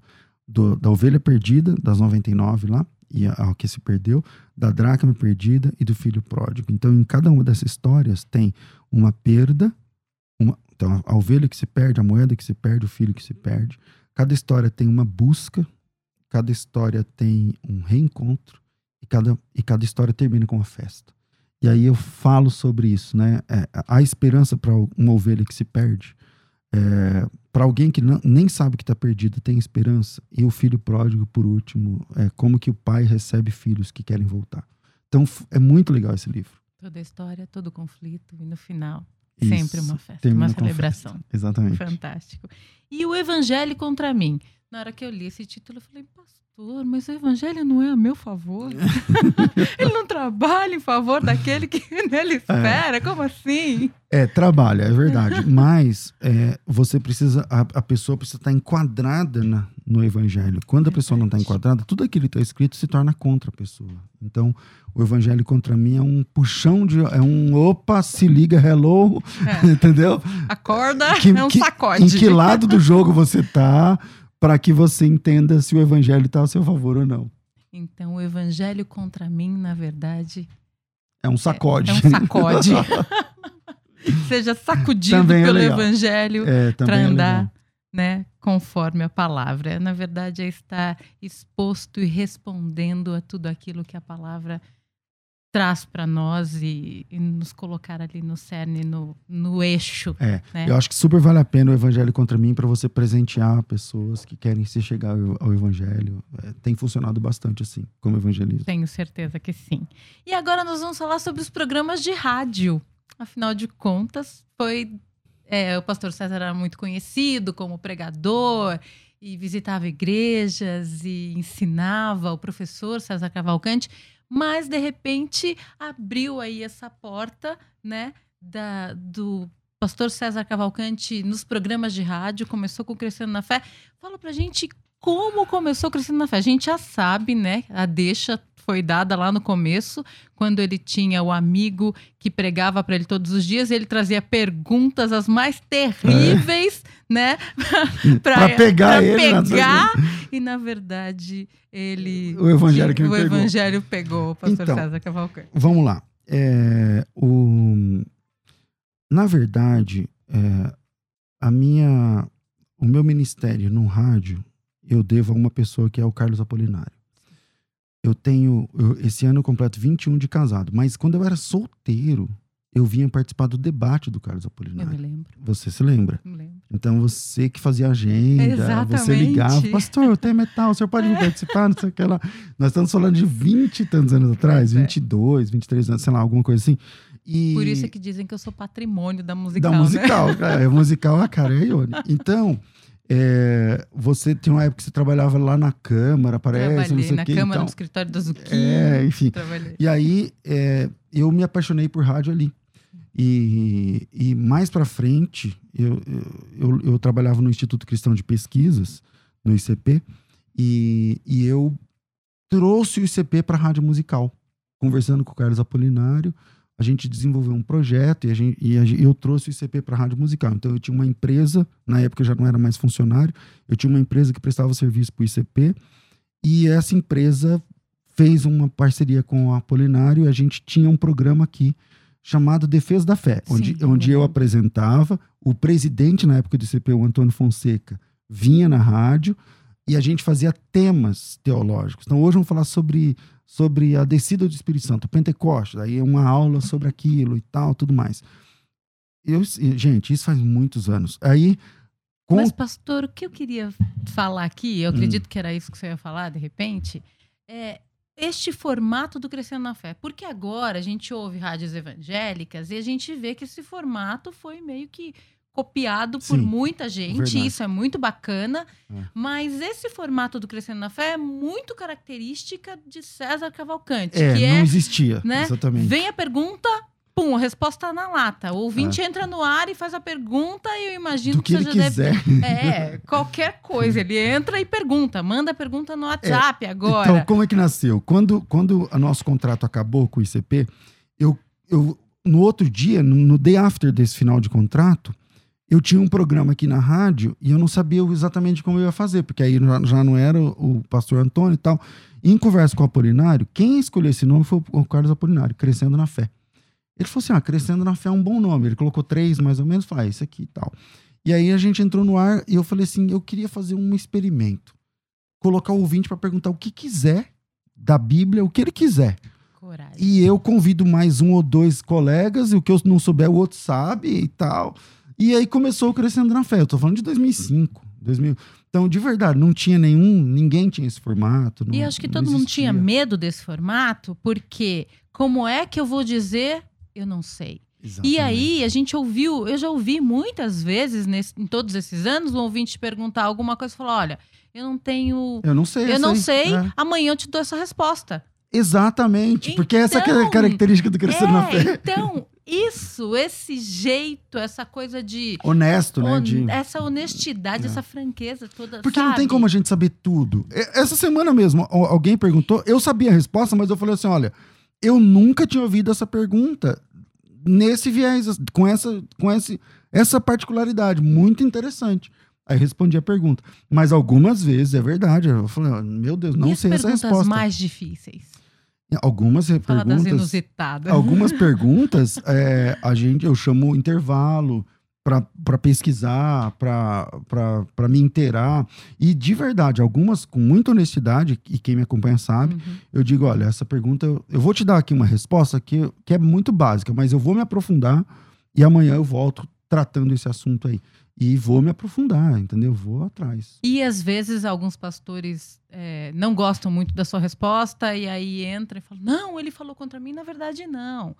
do- da ovelha perdida, das 99 lá, e a, a que se perdeu, da dracma perdida e do filho pródigo. Então, em cada uma dessas histórias tem uma perda, uma, então a ovelha que se perde, a moeda que se perde, o filho que se perde. Cada história tem uma busca, cada história tem um reencontro, e cada, e cada história termina com uma festa. E aí eu falo sobre isso, né? É, há esperança para uma ovelha que se perde. É, para alguém que não- nem sabe que está perdido, tem esperança. E o filho pródigo, por último, é como que o pai recebe filhos que querem voltar. Então é muito legal esse livro. Toda a história, todo o conflito. E no final, Isso. sempre uma festa, uma celebração. festa. Exatamente. Fantástico. E o Evangelho contra mim. Na hora que eu li esse título, eu falei, pastor, mas o Evangelho não é a meu favor. Ele não trabalha em favor daquele que nele espera. Como assim? É, trabalha, é verdade. Mas é, você precisa, a, a pessoa precisa estar enquadrada na- no evangelho. Quando a pessoa não está enquadrada, tudo aquilo que está escrito se torna contra a pessoa. Então, o evangelho contra mim é um puxão de. É um opa, se liga, hello, É, entendeu? acorda, Que- é um que- sacode. Em que lado do jogo você tá, para que você entenda se o evangelho está a seu favor ou não. Então, o Evangelho contra mim, na verdade, É um sacode. é um sacode. Seja sacudido Também é pelo legal. Evangelho É, para é andar, né, conforme a palavra. Na verdade, é estar exposto e respondendo a tudo aquilo que a palavra traz para nós e, e nos colocar ali no cerne, no, no eixo. É, né? Eu acho que super vale a pena o evangelho contra mim para você presentear pessoas que querem se chegar ao, ao evangelho. É, tem funcionado bastante assim, como evangelismo. Tenho certeza que sim. E agora nós vamos falar sobre os programas de rádio. Afinal de contas, foi é, o pastor César era muito conhecido como pregador e visitava igrejas e ensinava o professor César Cavalcante, mas de repente abriu aí essa porta, né, da, do pastor César Cavalcante nos programas de rádio, começou com Crescendo na Fé. Fala pra gente como começou Crescendo na Fé? A gente já sabe, né? A deixa foi dada lá no começo, quando ele tinha o amigo que pregava para ele todos os dias, ele trazia perguntas as mais terríveis, é. né? para pegar pra ele. Pegar, e na verdade ele o evangelho que, o pegou. evangelho pegou o pastor então, César Cavalcante. Vamos lá. É, o, na verdade, é, a minha, o meu ministério no rádio eu devo a uma pessoa que é o Carlos Apolinário. Eu tenho. Eu, esse ano eu completo 21 de casado, mas quando eu era solteiro, eu vinha participar do debate do Carlos Apolinário. Eu me lembro. Você se lembra? Me lembro. Então você que fazia agenda, Exatamente. você ligava, pastor, tem metal, o senhor pode vir participar, não sei o que lá. Nós estamos falando de 20 e tantos anos atrás, É. 22, 23 anos, sei lá, alguma coisa assim. E... Por isso é que dizem que eu sou patrimônio da musical. Da né? musical, cara. É musical, a cara é Ione. Então, é, você tem uma época que você trabalhava lá na Câmara, parece, não Trabalhei sei o na quê. Câmara, então, no escritório da Zucchini. é, enfim. Trabalhei. E aí, é, eu me apaixonei por rádio ali. E, e mais pra frente, eu, eu, eu, trabalhava no Instituto Cristão de Pesquisas, no ICP, e, e eu trouxe o ICP para rádio musical, conversando com o Carlos Apolinário. A gente desenvolveu um projeto e, a gente, e a eu trouxe o ICP para rádio musical. Então eu tinha uma empresa, na época eu já não era mais funcionário, eu tinha uma empresa que prestava serviço para o ICP, e essa empresa fez uma parceria com o Apolinário e a gente tinha um programa aqui chamado Defesa da Fé, Sim, onde, eu onde eu lembro. apresentava, o presidente na época do ICP, o Antônio Fonseca, vinha na rádio e a gente fazia temas teológicos. Então hoje vamos falar sobre, sobre a descida do Espírito Santo, Pentecostes, aí é uma aula sobre aquilo e tal, tudo mais. Eu, gente, isso faz muitos anos. Aí, com Mas, pastor, o que eu queria falar aqui, eu Hum. acredito que era isso que você ia falar, de repente, é este formato do Crescendo na Fé. Porque agora a gente ouve rádios evangélicas e a gente vê que esse formato foi meio que copiado por Sim, muita gente, verdade. isso é muito bacana, É. mas esse formato do Crescendo na Fé é muito característica de César Cavalcante, é, que não é existia, né? exatamente. Vem a pergunta, pum, a resposta na lata. O ouvinte entra no ar e faz a pergunta e eu imagino É. Do que você ele já deve quiser. é, qualquer coisa. Ele entra e pergunta. Manda a pergunta no WhatsApp agora. Então, como é que nasceu? Quando, quando o nosso contrato acabou com o ICP, eu, eu no outro dia, no, no day after desse final de contrato, eu tinha um programa aqui na rádio e eu não sabia exatamente como eu ia fazer, porque aí já, já não era o, o pastor Antônio e tal. E em conversa com o Apolinário, quem escolheu esse nome foi o Carlos Apolinário, Crescendo na Fé. Ele falou assim: ah, Crescendo na Fé é um bom nome. Ele colocou três mais ou menos, falou, ah, isso aqui e tal. E aí a gente entrou no ar e eu falei assim: eu queria fazer um experimento. Colocar o ouvinte para perguntar o que quiser da Bíblia, o que ele quiser. Coragem. E eu convido mais um ou dois colegas, e o que eu não souber, o outro sabe e tal. E aí começou o Crescendo na Fé. Eu tô falando de 2005, 2000. Então, de verdade, não tinha nenhum, ninguém tinha esse formato. E não- acho que todo mundo tinha medo desse formato, porque como é que eu vou dizer? Eu não sei. E Exatamente. aí, a gente ouviu, eu já ouvi muitas vezes nesse- em todos esses anos, um ouvinte perguntar alguma coisa e falar: olha, eu não tenho. Eu não sei. Eu não aí. sei, É. amanhã eu te dou essa resposta. Exatamente. porque essa é a Então, característica do Crescendo na É, Fé. então, isso, esse jeito, essa coisa de. Honesto, né? hon- de- Essa honestidade, É. essa franqueza toda. Porque não tem sabe? como a gente saber tudo. E- Essa semana mesmo, al- alguém perguntou, eu sabia a resposta, mas eu falei assim: olha, eu nunca tinha ouvido essa pergunta nesse viés, com essa, com esse, essa particularidade, muito interessante. Aí respondi a pergunta. Mas algumas vezes, é verdade, eu falei, "Ah, meu Deus, não e as sei essa perguntas resposta. mais difíceis? Algumas Fala das perguntas. inusitadas. Algumas perguntas, é, a gente, eu chamo intervalo para pesquisar, para me inteirar. E de verdade, algumas com muita honestidade, e quem me acompanha sabe, Uhum. eu digo: olha, essa pergunta, eu, vou te dar aqui uma resposta que, que é muito básica, mas eu vou me aprofundar e amanhã eu volto tratando esse assunto aí. E vou me aprofundar, entendeu? Vou atrás. E às vezes alguns pastores é, não gostam muito da sua resposta e aí entra e fala: Não, ele falou contra mim, na verdade não.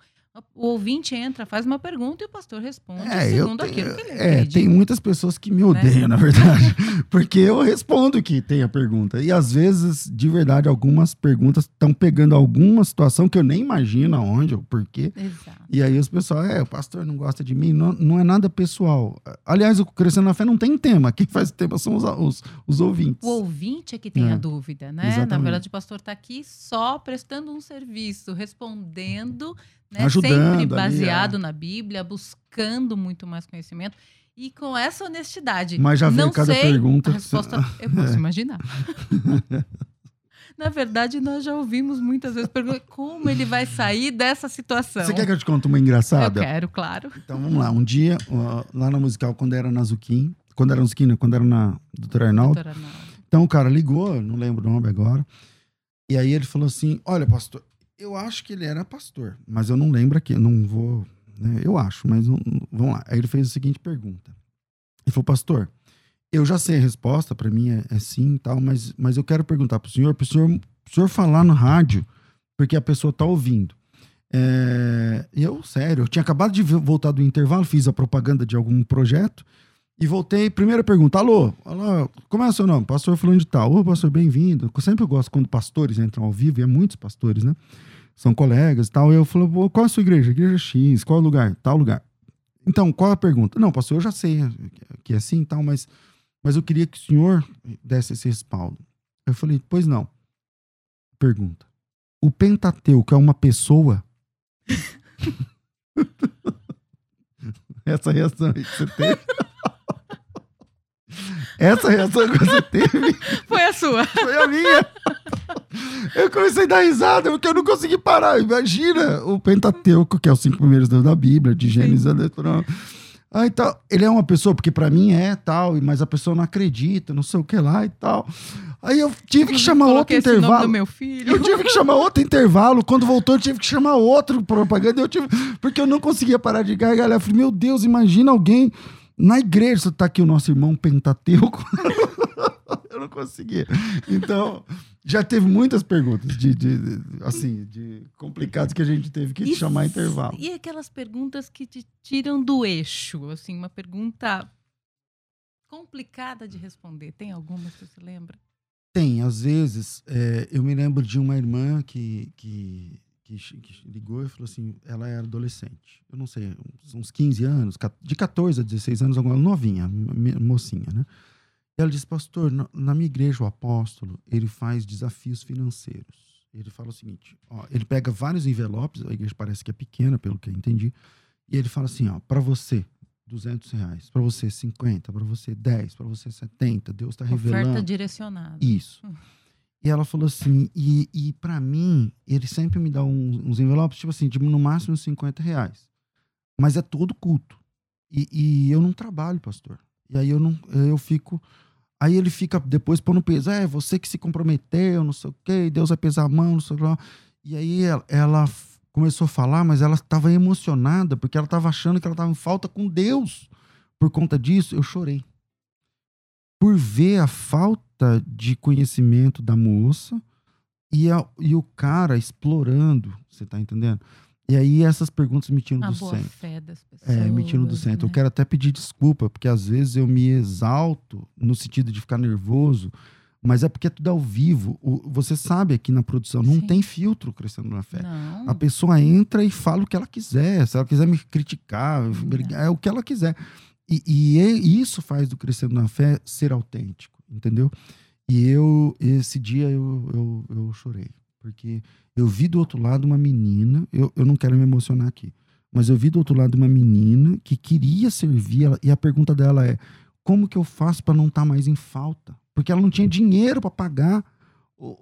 O ouvinte entra, faz uma pergunta e o pastor responde É, eu segundo tenho- aquilo que ele é, acredita. tem muitas pessoas que me odeiam, na verdade. Porque eu respondo que tem a pergunta. E às vezes, de verdade, algumas perguntas estão pegando alguma situação que eu nem imagino aonde ou porquê. Exato. E aí os pessoal, é, o pastor não gosta de mim. Não, não é nada pessoal. Aliás, o Crescendo na Fé não tem tema. Quem faz tema são os, os, os ouvintes. O ouvinte é que tem É, a dúvida, né? Na exatamente. verdade, o pastor está aqui só prestando um serviço, respondendo, né? Ajudando sempre ali, baseado é. na Bíblia, buscando muito mais conhecimento. E com essa honestidade. Mas já veio cada sei, pergunta A resposta eu posso imaginar. Na verdade, nós já ouvimos muitas vezes perguntar como ele vai sair dessa situação. Você quer que eu te conte uma Eu engraçada? quero, claro. Então vamos lá. Um dia, lá na musical, quando era na Zuquim, quando era na Zuquim, não, quando era na Doutora Arnaldo, Doutora Arnaldo. Então o cara ligou, eu não lembro o nome agora. E aí ele falou assim: Olha, pastor, eu acho que ele era pastor, mas eu não lembro aqui, não vou. né, eu acho, mas não- vamos lá. Aí ele fez a seguinte pergunta: Ele falou, pastor, eu já sei a resposta, para mim é, é sim e tal, mas, mas eu quero perguntar pro senhor, pro senhor, senhor falar no rádio, porque a pessoa tá ouvindo. É, eu, sério, eu tinha acabado de voltar do intervalo, fiz a propaganda de algum projeto. E voltei, primeira pergunta, alô, alô, como é o seu nome? Pastor fulano de tal. Ô, pastor, bem-vindo. Eu sempre gosto quando pastores entram ao vivo, e é muitos pastores, né? São colegas e tal. Eu falo, "Pô, qual é a sua igreja? Igreja X, qual é o lugar? Tal lugar. Então, qual é a pergunta? Não, pastor, eu já sei que é assim e tal, mas, mas eu queria que o senhor desse esse respaldo. Eu falei, pois não. Pergunta. O Pentateuco é uma pessoa? Essa reação aí que você teve. Essa reação que você teve Foi a sua. foi a minha. Eu comecei a dar risada porque eu não consegui parar. Imagina o Pentateuco, que é os cinco primeiros livros da Bíblia, de Gênesis a Deuteronômio. Ah, então, ele é uma pessoa, porque pra mim é tal, mas a pessoa não acredita, não sei o que lá e tal. Aí eu tive que chamar outro intervalo. do meu filho. Eu tive que chamar outro intervalo. Quando voltou, eu tive que chamar outro propaganda. Eu tive... Porque eu não conseguia parar de gargalhar. Eu falei, meu Deus, imagina alguém na igreja. Tá aqui o nosso irmão Pentateuco. eu não conseguia. Então, já teve muitas perguntas de, de- de- assim, de complicadas que a gente teve que E chamar intervalo. E aquelas perguntas que te tiram do eixo, assim, uma pergunta complicada de responder. Tem alguma que você lembra? Tem, às vezes, é, eu me lembro de uma irmã que, que, que, que ligou e falou assim, ela era adolescente, eu não sei, uns, uns 15 anos, de 14 a 16 anos, alguma novinha, mocinha, né? E ela disse, pastor, na, na minha igreja o apóstolo, ele faz desafios financeiros. Ele fala o seguinte, ó, ele pega vários envelopes, a igreja parece que é pequena, pelo que eu entendi, e ele fala assim, ó, para você, 200 reais, para você 50, para você 10, para você 70, Deus está revelando. Oferta direcionada. Isso. Hum. E ela falou assim, e, e para mim, ele sempre me dá uns, uns envelopes, tipo assim, de no máximo 50 reais. Mas é todo culto. E, e eu não trabalho, pastor. E aí eu não, eu fico. Aí ele fica depois pondo peso. É, você que se comprometeu, não sei o quê, Deus vai pesar a mão, não sei o. E aí ela, ela começou a falar, mas ela estava emocionada, porque ela estava achando que ela estava em falta com Deus. Por conta disso, eu chorei por ver a falta de conhecimento da moça e, a- e o cara explorando, você tá entendendo? E aí essas perguntas me tiram A do boa centro. fé das pessoas. É, me tiram do centro. Eu né? quero até pedir desculpa, porque às vezes eu me exalto no sentido de ficar nervoso, mas é porque é tudo ao vivo. O- você sabe aqui na produção, não Sim. tem filtro crescendo na fé. Não. A pessoa entra e fala o que ela quiser. Se ela quiser me criticar, brigar, é o que ela quiser. E, e é- isso faz do Crescendo na Fé ser autêntico, entendeu? E eu, esse dia, eu, eu, eu chorei. Porque eu vi do outro lado uma menina, eu, eu não quero me emocionar aqui, mas eu vi do outro lado uma menina que queria servir, ela, e a pergunta dela é: como que eu faço para não estar mais em falta? Porque ela não tinha dinheiro para pagar o-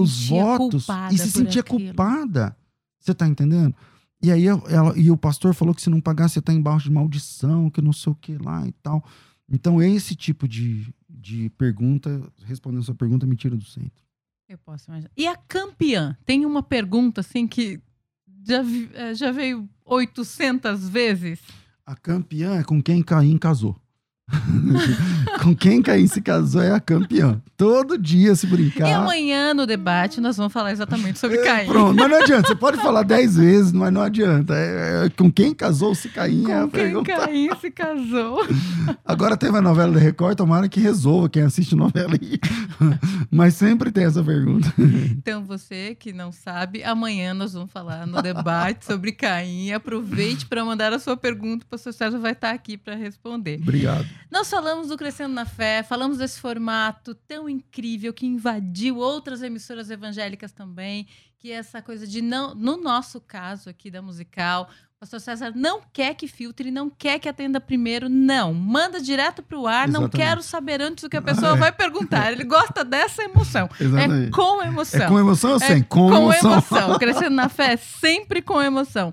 os votos e se sentia aquilo. culpada. Você tá entendendo? E aí ela- e o pastor falou que se não pagar, você tá embaixo de maldição, que não sei o que lá e tal. Então, esse tipo de, de pergunta, respondendo a sua pergunta, me tira do centro. Eu posso imaginar. E a campeã? Tem uma pergunta assim que já, eh, já veio 800 vezes. A campeã é com quem Caim casou. com quem Caim se casou é a campeã. Todo dia se brincar. E amanhã no debate nós vamos falar exatamente sobre Caim. Pronto, mas não adianta. Você pode falar dez vezes, mas não adianta. É, é, com quem casou-se Caim com é a quem pergunta. Caim se casou. Agora teve a novela da Record, tomara que resolva quem assiste novela aí. mas sempre tem essa pergunta. Então você que não sabe, amanhã nós vamos falar no debate sobre Caim. Aproveite para mandar a sua pergunta, o pastor César vai estar aqui para responder. Obrigado. Nós falamos do Crescendo na Fé, falamos desse formato tão incrível que invadiu outras emissoras evangélicas também, que é essa coisa de não, no nosso caso aqui da musical, o pastor César não quer que filtre, não quer que atenda primeiro, não. Manda direto para o ar, não Exatamente. quero saber antes o que a pessoa É. vai perguntar. Ele gosta dessa emoção. É Exatamente. com emoção. É com emoção ou É sem? Com, com emoção. emoção. Crescendo na fé é sempre com emoção.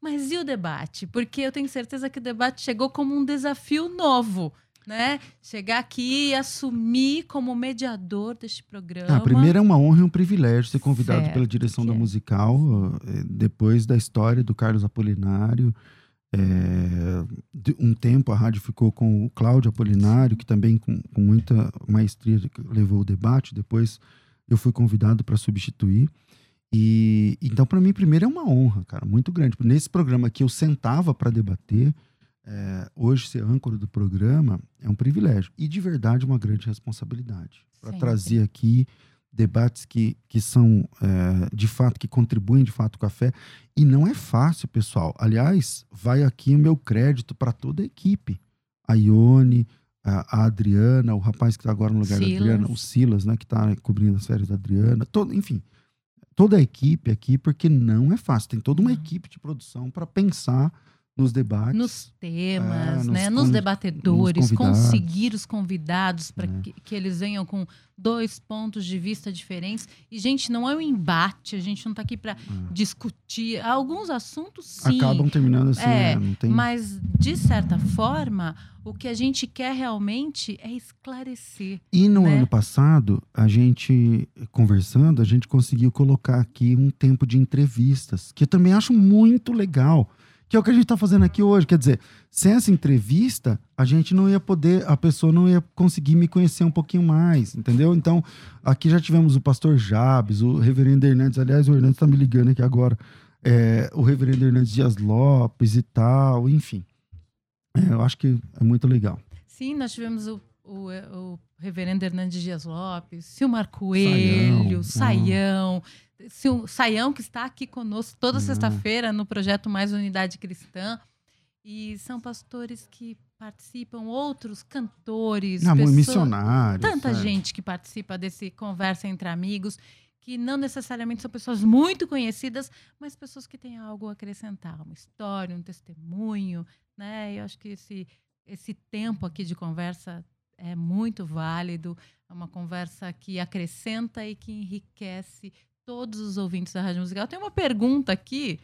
Mas e o debate? Porque eu tenho certeza que o debate chegou como um desafio novo, né? Chegar aqui e assumir como mediador deste programa. Ah, primeiro é uma honra e um privilégio ser convidado Certo pela direção da é. musical, eh, depois da história do Carlos Apolinário. de um tempo a rádio ficou com o Cláudio Apolinário, que também com, com muita maestria levou o debate. Depois eu fui convidado para substituir. E então, para mim, primeiro é uma honra, cara, muito grande. Nesse programa que eu sentava para debater, eh, hoje ser âncora do programa é um privilégio e de verdade uma grande responsabilidade. Para trazer aqui debates que, que são eh, de fato que contribuem de fato com a fé. E não é fácil pessoal. Aliás vai aqui o meu crédito para toda a equipe. A Ione a, a Adriana o rapaz que está agora no lugar da Silas. Adriana o Silas né que está cobrindo as férias da Adriana. Todo enfim toda a equipe aqui porque não é fácil. Tem toda uma equipe de produção para pensar nos debates Nos temas, É, nos né? nos debatedores, nos conseguir os convidados para É. que, que eles venham com dois pontos de vista diferentes. E, gente, não é um embate, a gente não está aqui para discutir. Alguns assuntos, sim. acabam terminando assim É, né? não tem Mas, de certa forma, o que a gente quer realmente é esclarecer. E no né? ano passado, a gente, conversando, a gente conseguiu colocar aqui um tempo de entrevistas, que eu também acho muito legal, que é o que a gente está fazendo aqui hoje. Quer dizer, sem essa entrevista, a gente não ia poder, a pessoa não ia conseguir me conhecer um pouquinho mais, entendeu? Então, aqui já tivemos o pastor Jabes, o reverendo Hernandes, aliás, o Hernandes está me ligando aqui agora, é, o reverendo Hernandes Dias Lopes e tal, enfim. É, eu acho que é muito legal. Sim, nós tivemos o, o, o reverendo Hernandes Dias Lopes, Silmar Coelho, Saião, Saião, Sil- Saião que está aqui conosco toda Ah. sexta-feira no projeto Mais Unidade Cristã. E são pastores que participam, outros cantores, Não, pessoas- missionários. tanta sabe? gente que participa desse conversa entre amigos, que não necessariamente são pessoas muito conhecidas, mas pessoas que têm algo a acrescentar, uma história, um testemunho, né? Eu acho que esse esse tempo aqui de conversa é muito válido, é uma conversa que acrescenta e que enriquece todos os ouvintes da Rádio Musical. Tem uma pergunta aqui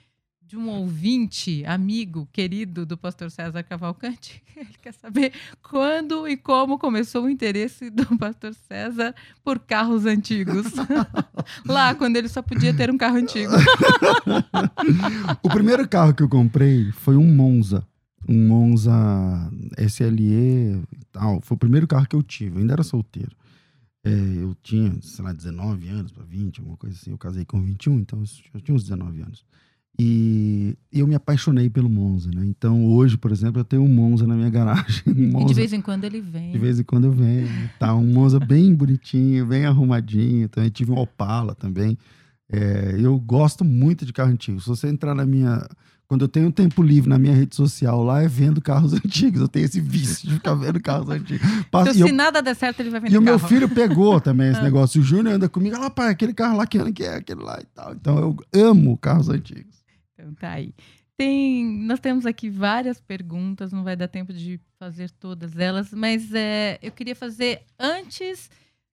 de um ouvinte, amigo, querido do pastor César Cavalcante. Ele quer saber quando e como começou o interesse do pastor César por carros antigos. Lá, quando ele só podia ter um carro antigo. O primeiro carro que eu comprei foi um Monza. Um Monza SLE e tal. Foi o primeiro carro que eu tive. Eu ainda era solteiro. É, eu tinha, sei lá, 19 anos para 20, alguma coisa assim. Eu casei com 21, então eu tinha uns 19 anos. E eu me apaixonei pelo Monza, né? Então hoje, por exemplo, eu tenho um Monza na minha garagem. Um E Monza, de vez em quando ele vem. de vez em quando eu venho. Tá um Monza bem bonitinho, bem arrumadinho. Também tive um Opala também. É, eu gosto muito de carro antigo. Se você entrar na minha. Quando eu tenho tempo livre na minha rede social lá, é vendo carros antigos. Eu tenho esse vício de ficar vendo carros antigos. Passa- Então, e eu- se nada der certo, ele vai e vender o meu filho pegou também esse Ah. negócio. O Júnior anda comigo. Ah, pai, aquele carro lá, que ano que é aquele lá e tal. Então eu amo carros antigos. Então tá aí. Tem, nós temos aqui várias perguntas, não vai dar tempo de fazer todas elas, mas é, eu queria fazer, antes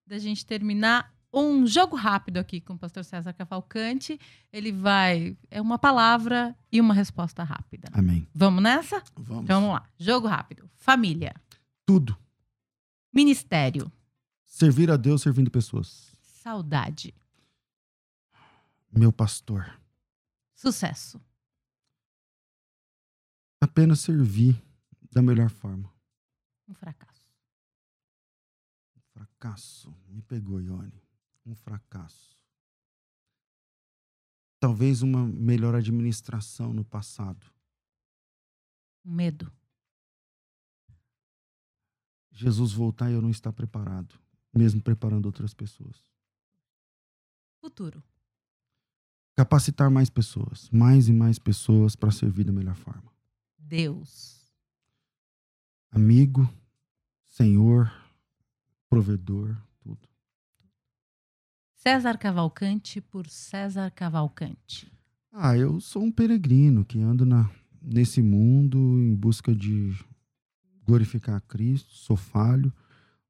da gente terminar, um jogo rápido aqui com o pastor César Cavalcante. Ele vai. É uma palavra e uma resposta rápida. Amém. Vamos nessa? Vamos. Então vamos lá. Jogo rápido. Família. Tudo. Ministério. Servir a Deus servindo pessoas. Saudade. Meu pastor. Sucesso. Apenas servir da melhor forma. Um fracasso. fracasso. Me pegou, Ione. Um fracasso. Talvez uma melhor administração no passado. Medo. Jesus voltar e eu não estar preparado, mesmo preparando outras pessoas. Futuro. Capacitar mais pessoas, mais e mais pessoas para servir da melhor forma. Deus. Amigo, Senhor, provedor, tudo. César Cavalcante por César Cavalcante. Ah, eu sou um peregrino que ando na, nesse mundo em busca de glorificar Cristo, sou falho,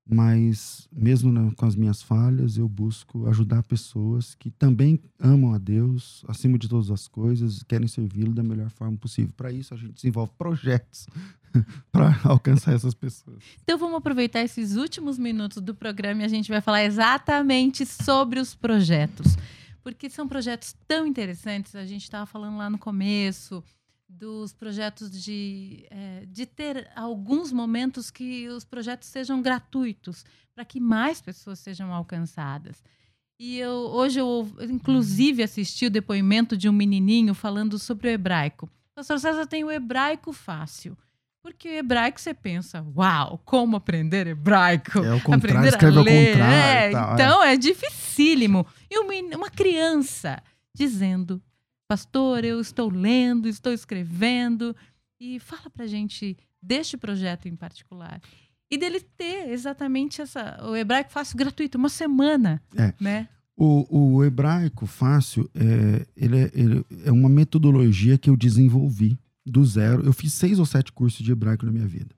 mas mesmo na, com as minhas falhas, eu busco ajudar pessoas que também amam a Deus acima de todas as coisas, querem servi-lo da melhor forma possível. Para isso, a gente desenvolve projetos para alcançar essas pessoas. Então vamos aproveitar esses últimos minutos do programa e a gente vai falar exatamente sobre os projetos. Porque são projetos tão interessantes, a gente estava falando lá no começo dos projetos de, é, de ter alguns momentos que os projetos sejam gratuitos, para que mais pessoas sejam alcançadas. E eu, hoje eu, inclusive, assisti o depoimento de um menininho falando sobre o hebraico. Pastor César tem o hebraico fácil. Porque o hebraico você pensa, uau, como aprender hebraico? É o contrário, aprender escreve ao ler. É, tal, é. então é dificílimo. E uma, uma criança dizendo, pastor, eu estou lendo, estou escrevendo. E fala pra gente deste projeto em particular. E dele ter exatamente essa, o hebraico fácil gratuito, uma semana, É. né? O, o hebraico fácil é, ele é, ele é uma metodologia que eu desenvolvi do zero. Eu fiz seis ou sete cursos de hebraico na minha vida.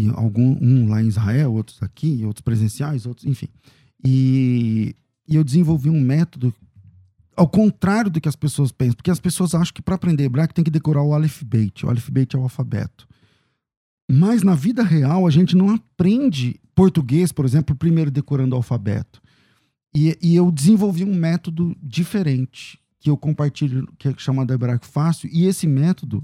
E algum, um lá em Israel, outros aqui, outros presenciais, outros, enfim. E, e eu desenvolvi um método ao contrário do que as pessoas pensam, porque as pessoas acham que para aprender hebraico tem que decorar o Aleph Beit. O Aleph Beit é o alfabeto. Mas na vida real a gente não aprende português, por exemplo, primeiro decorando o alfabeto. E, e eu desenvolvi um método diferente que eu compartilho, que é chamado Hebraico Fácil, e esse método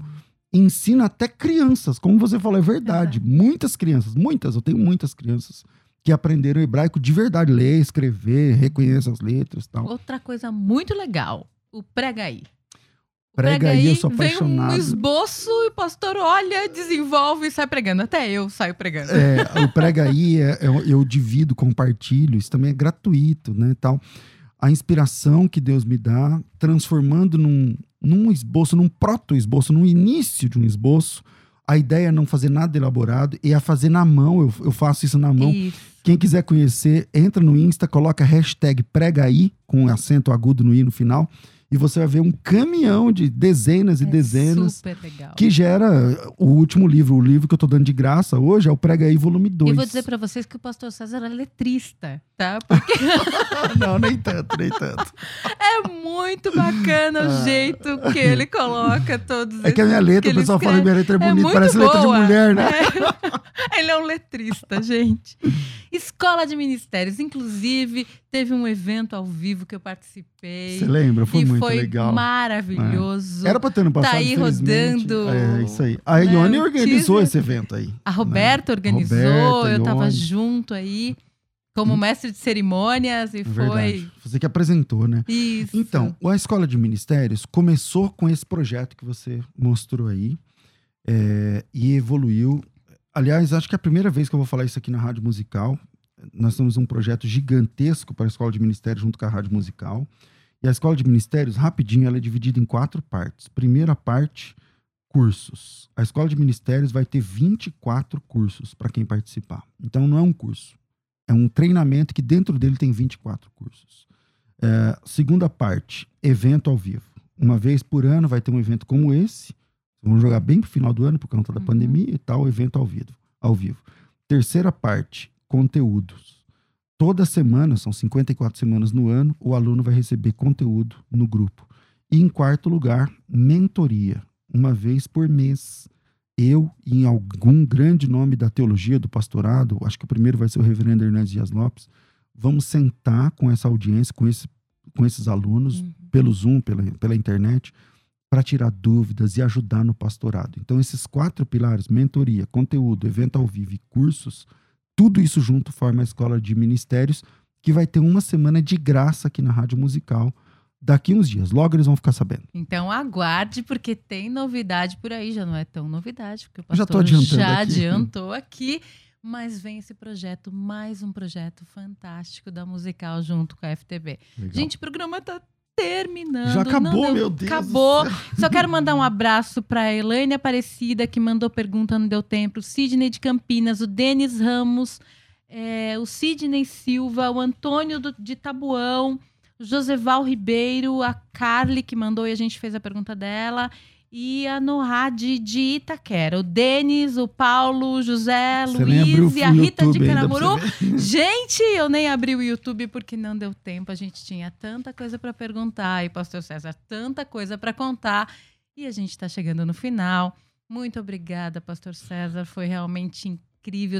ensina até crianças, como você falou, é verdade. Muitas crianças, muitas, eu tenho muitas crianças que aprenderam hebraico de verdade, ler, escrever, reconhecem as letras tal. Outra coisa muito legal, o prega aí. O Prega aí, eu sou vem um apaixonado. esboço e o pastor olha, desenvolve e sai pregando. Até eu saio pregando. É, o Prega aí, é, eu, eu divido, compartilho, isso também é gratuito, né, tal. A inspiração que Deus me dá, transformando num, num esboço, num proto-esboço, num início de um esboço, a ideia é não fazer nada elaborado, e a fazer na mão, eu, eu faço isso na mão. Isso. Quem quiser conhecer, entra no Insta, coloca hashtag prega aí, com acento agudo no i no final, e você vai ver um caminhão de dezenas e É dezenas Super legal. que gera o último livro. O livro que eu tô dando de graça hoje é o Prega aí, volume 2. Eu vou dizer pra vocês que o pastor César é letrista, tá? Porque Não, nem tanto, nem tanto. é muito bacana o jeito que ele coloca todos Ah. É que a minha letra, o pessoal fala que escreve. minha letra é É bonita, muito parece letra de boa. mulher, né? É. Ele é um letrista, gente. Escola de Ministérios. Inclusive, teve um evento ao vivo que eu participei. Você lembra? Foi muito foi legal. maravilhoso. Era pra ter no passado, Tá aí rodando, É, isso aí. A né, Ione o organizou esse evento aí. A Roberta organizou, Roberta, eu tava Ione. junto aí, como mestre de cerimônias, e É foi. verdade. Você que apresentou, né? Isso. Então, a Escola de Ministérios começou com esse projeto que você mostrou aí é, e evoluiu. Aliás, acho que é a primeira vez que eu vou falar isso aqui na Rádio Musical. Nós temos um projeto gigantesco para a Escola de Ministérios junto com a Rádio Musical. E a Escola de Ministérios, rapidinho, ela é dividida em quatro partes. Primeira parte, cursos. A Escola de Ministérios vai ter 24 cursos para quem participar. Então, não é um curso. É um treinamento que dentro dele tem 24 cursos. É, segunda parte, evento ao vivo. Uma vez por ano vai ter um evento como esse. Vamos jogar bem pro final do ano por conta da Uhum. pandemia e tal, evento ao vivo, ao vivo. Terceira parte, conteúdos. Toda semana, são 54 semanas no ano, o aluno vai receber conteúdo no grupo. E em quarto lugar, mentoria. Uma vez por mês. Eu, em algum grande nome da teologia, do pastorado, acho que o primeiro vai ser o reverendo Hernandes Dias Lopes, vamos sentar com essa audiência, com, esse, com esses alunos, Uhum. pelo Zoom, pela, pela internet, para tirar dúvidas e ajudar no pastorado. Então, esses quatro pilares, mentoria, conteúdo, evento ao vivo e cursos, tudo isso junto forma a escola de ministérios, que vai ter uma semana de graça aqui na Rádio Musical daqui uns dias. Logo eles vão ficar sabendo. Então aguarde, porque tem novidade por aí. Já não é tão novidade, porque o pastor Já já aqui. adiantou aqui. Mas vem esse projeto, mais um projeto fantástico da musical junto com a FTB. Legal. Gente, o programa tá terminando. Já acabou, deu- meu Deus Acabou. Só quero mandar um abraço para a Elaine Aparecida, que mandou pergunta, não deu tempo. O Sidney de Campinas, o Denis Ramos, é, o Sidney Silva, o Antônio do- de Tabuão, o Joseval Ribeiro, a Carly, que mandou e a gente fez a pergunta dela. E a Nohad de Itaquera. O Denis, o Paulo, o José, Você Luiz e a Rita de YouTube pra Caramuru. Gente, eu nem abri o YouTube porque não deu tempo. A gente tinha tanta coisa para perguntar e Pastor César tanta coisa para contar e a gente está chegando no final. Muito obrigada, Pastor César. Foi realmente incrível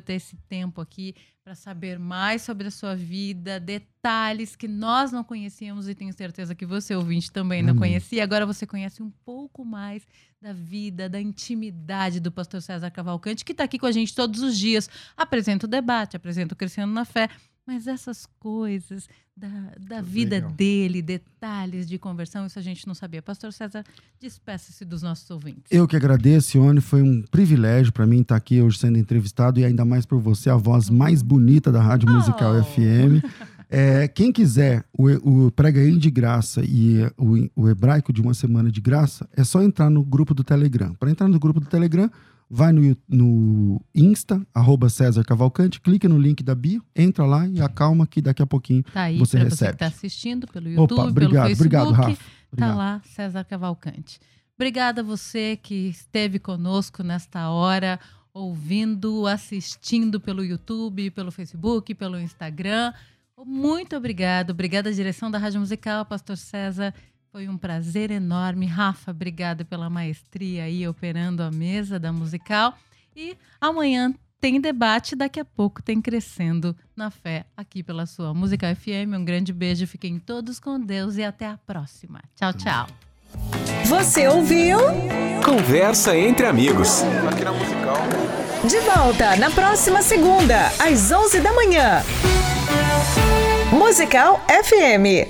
ter esse tempo aqui para saber mais sobre a sua vida, detalhes que nós não conhecíamos e tenho certeza que você ouvinte também não Amém. conhecia. Agora você conhece um pouco mais da vida, da intimidade do Pastor César Cavalcante, que está aqui com a gente todos os dias. Apresenta o debate, apresenta o Crescendo na Fé, mas essas coisas da, da vida Legal. dele, detalhes de conversão, isso a gente não sabia. Pastor César, despeça-se dos nossos ouvintes. Eu que agradeço, Ione. Foi um privilégio para mim estar aqui hoje sendo entrevistado e ainda mais por você, a voz mais bonita da Rádio Musical Oh. FM. É, quem quiser o, o Prega aí de Graça e o, o Hebraico de uma Semana de Graça, é só entrar no grupo do Telegram. Para entrar no grupo do Telegram, vai no, no Insta, arroba César Cavalcante, clica no link da bio, entra lá e acalma que daqui a pouquinho Tá aí Você para você que recebe. está assistindo pelo YouTube, Opa, obrigado, pelo Facebook. obrigado, Rafa. Tá Obrigado. lá, César Cavalcante. Obrigada a você que esteve conosco nesta hora, ouvindo, assistindo pelo YouTube, pelo Facebook, pelo Instagram. Muito obrigado. Obrigada à direção da Rádio Musical, Pastor César. Foi um prazer enorme. Rafa, obrigada pela maestria aí operando a mesa da musical. E amanhã tem debate, daqui a pouco tem Crescendo na Fé aqui pela sua Musical FM. Um grande beijo, fiquem todos com Deus e até a próxima. Tchau, tchau. Você ouviu? Conversa entre amigos. Aqui na Musical. De volta na próxima segunda, às 11 da manhã. Musical FM.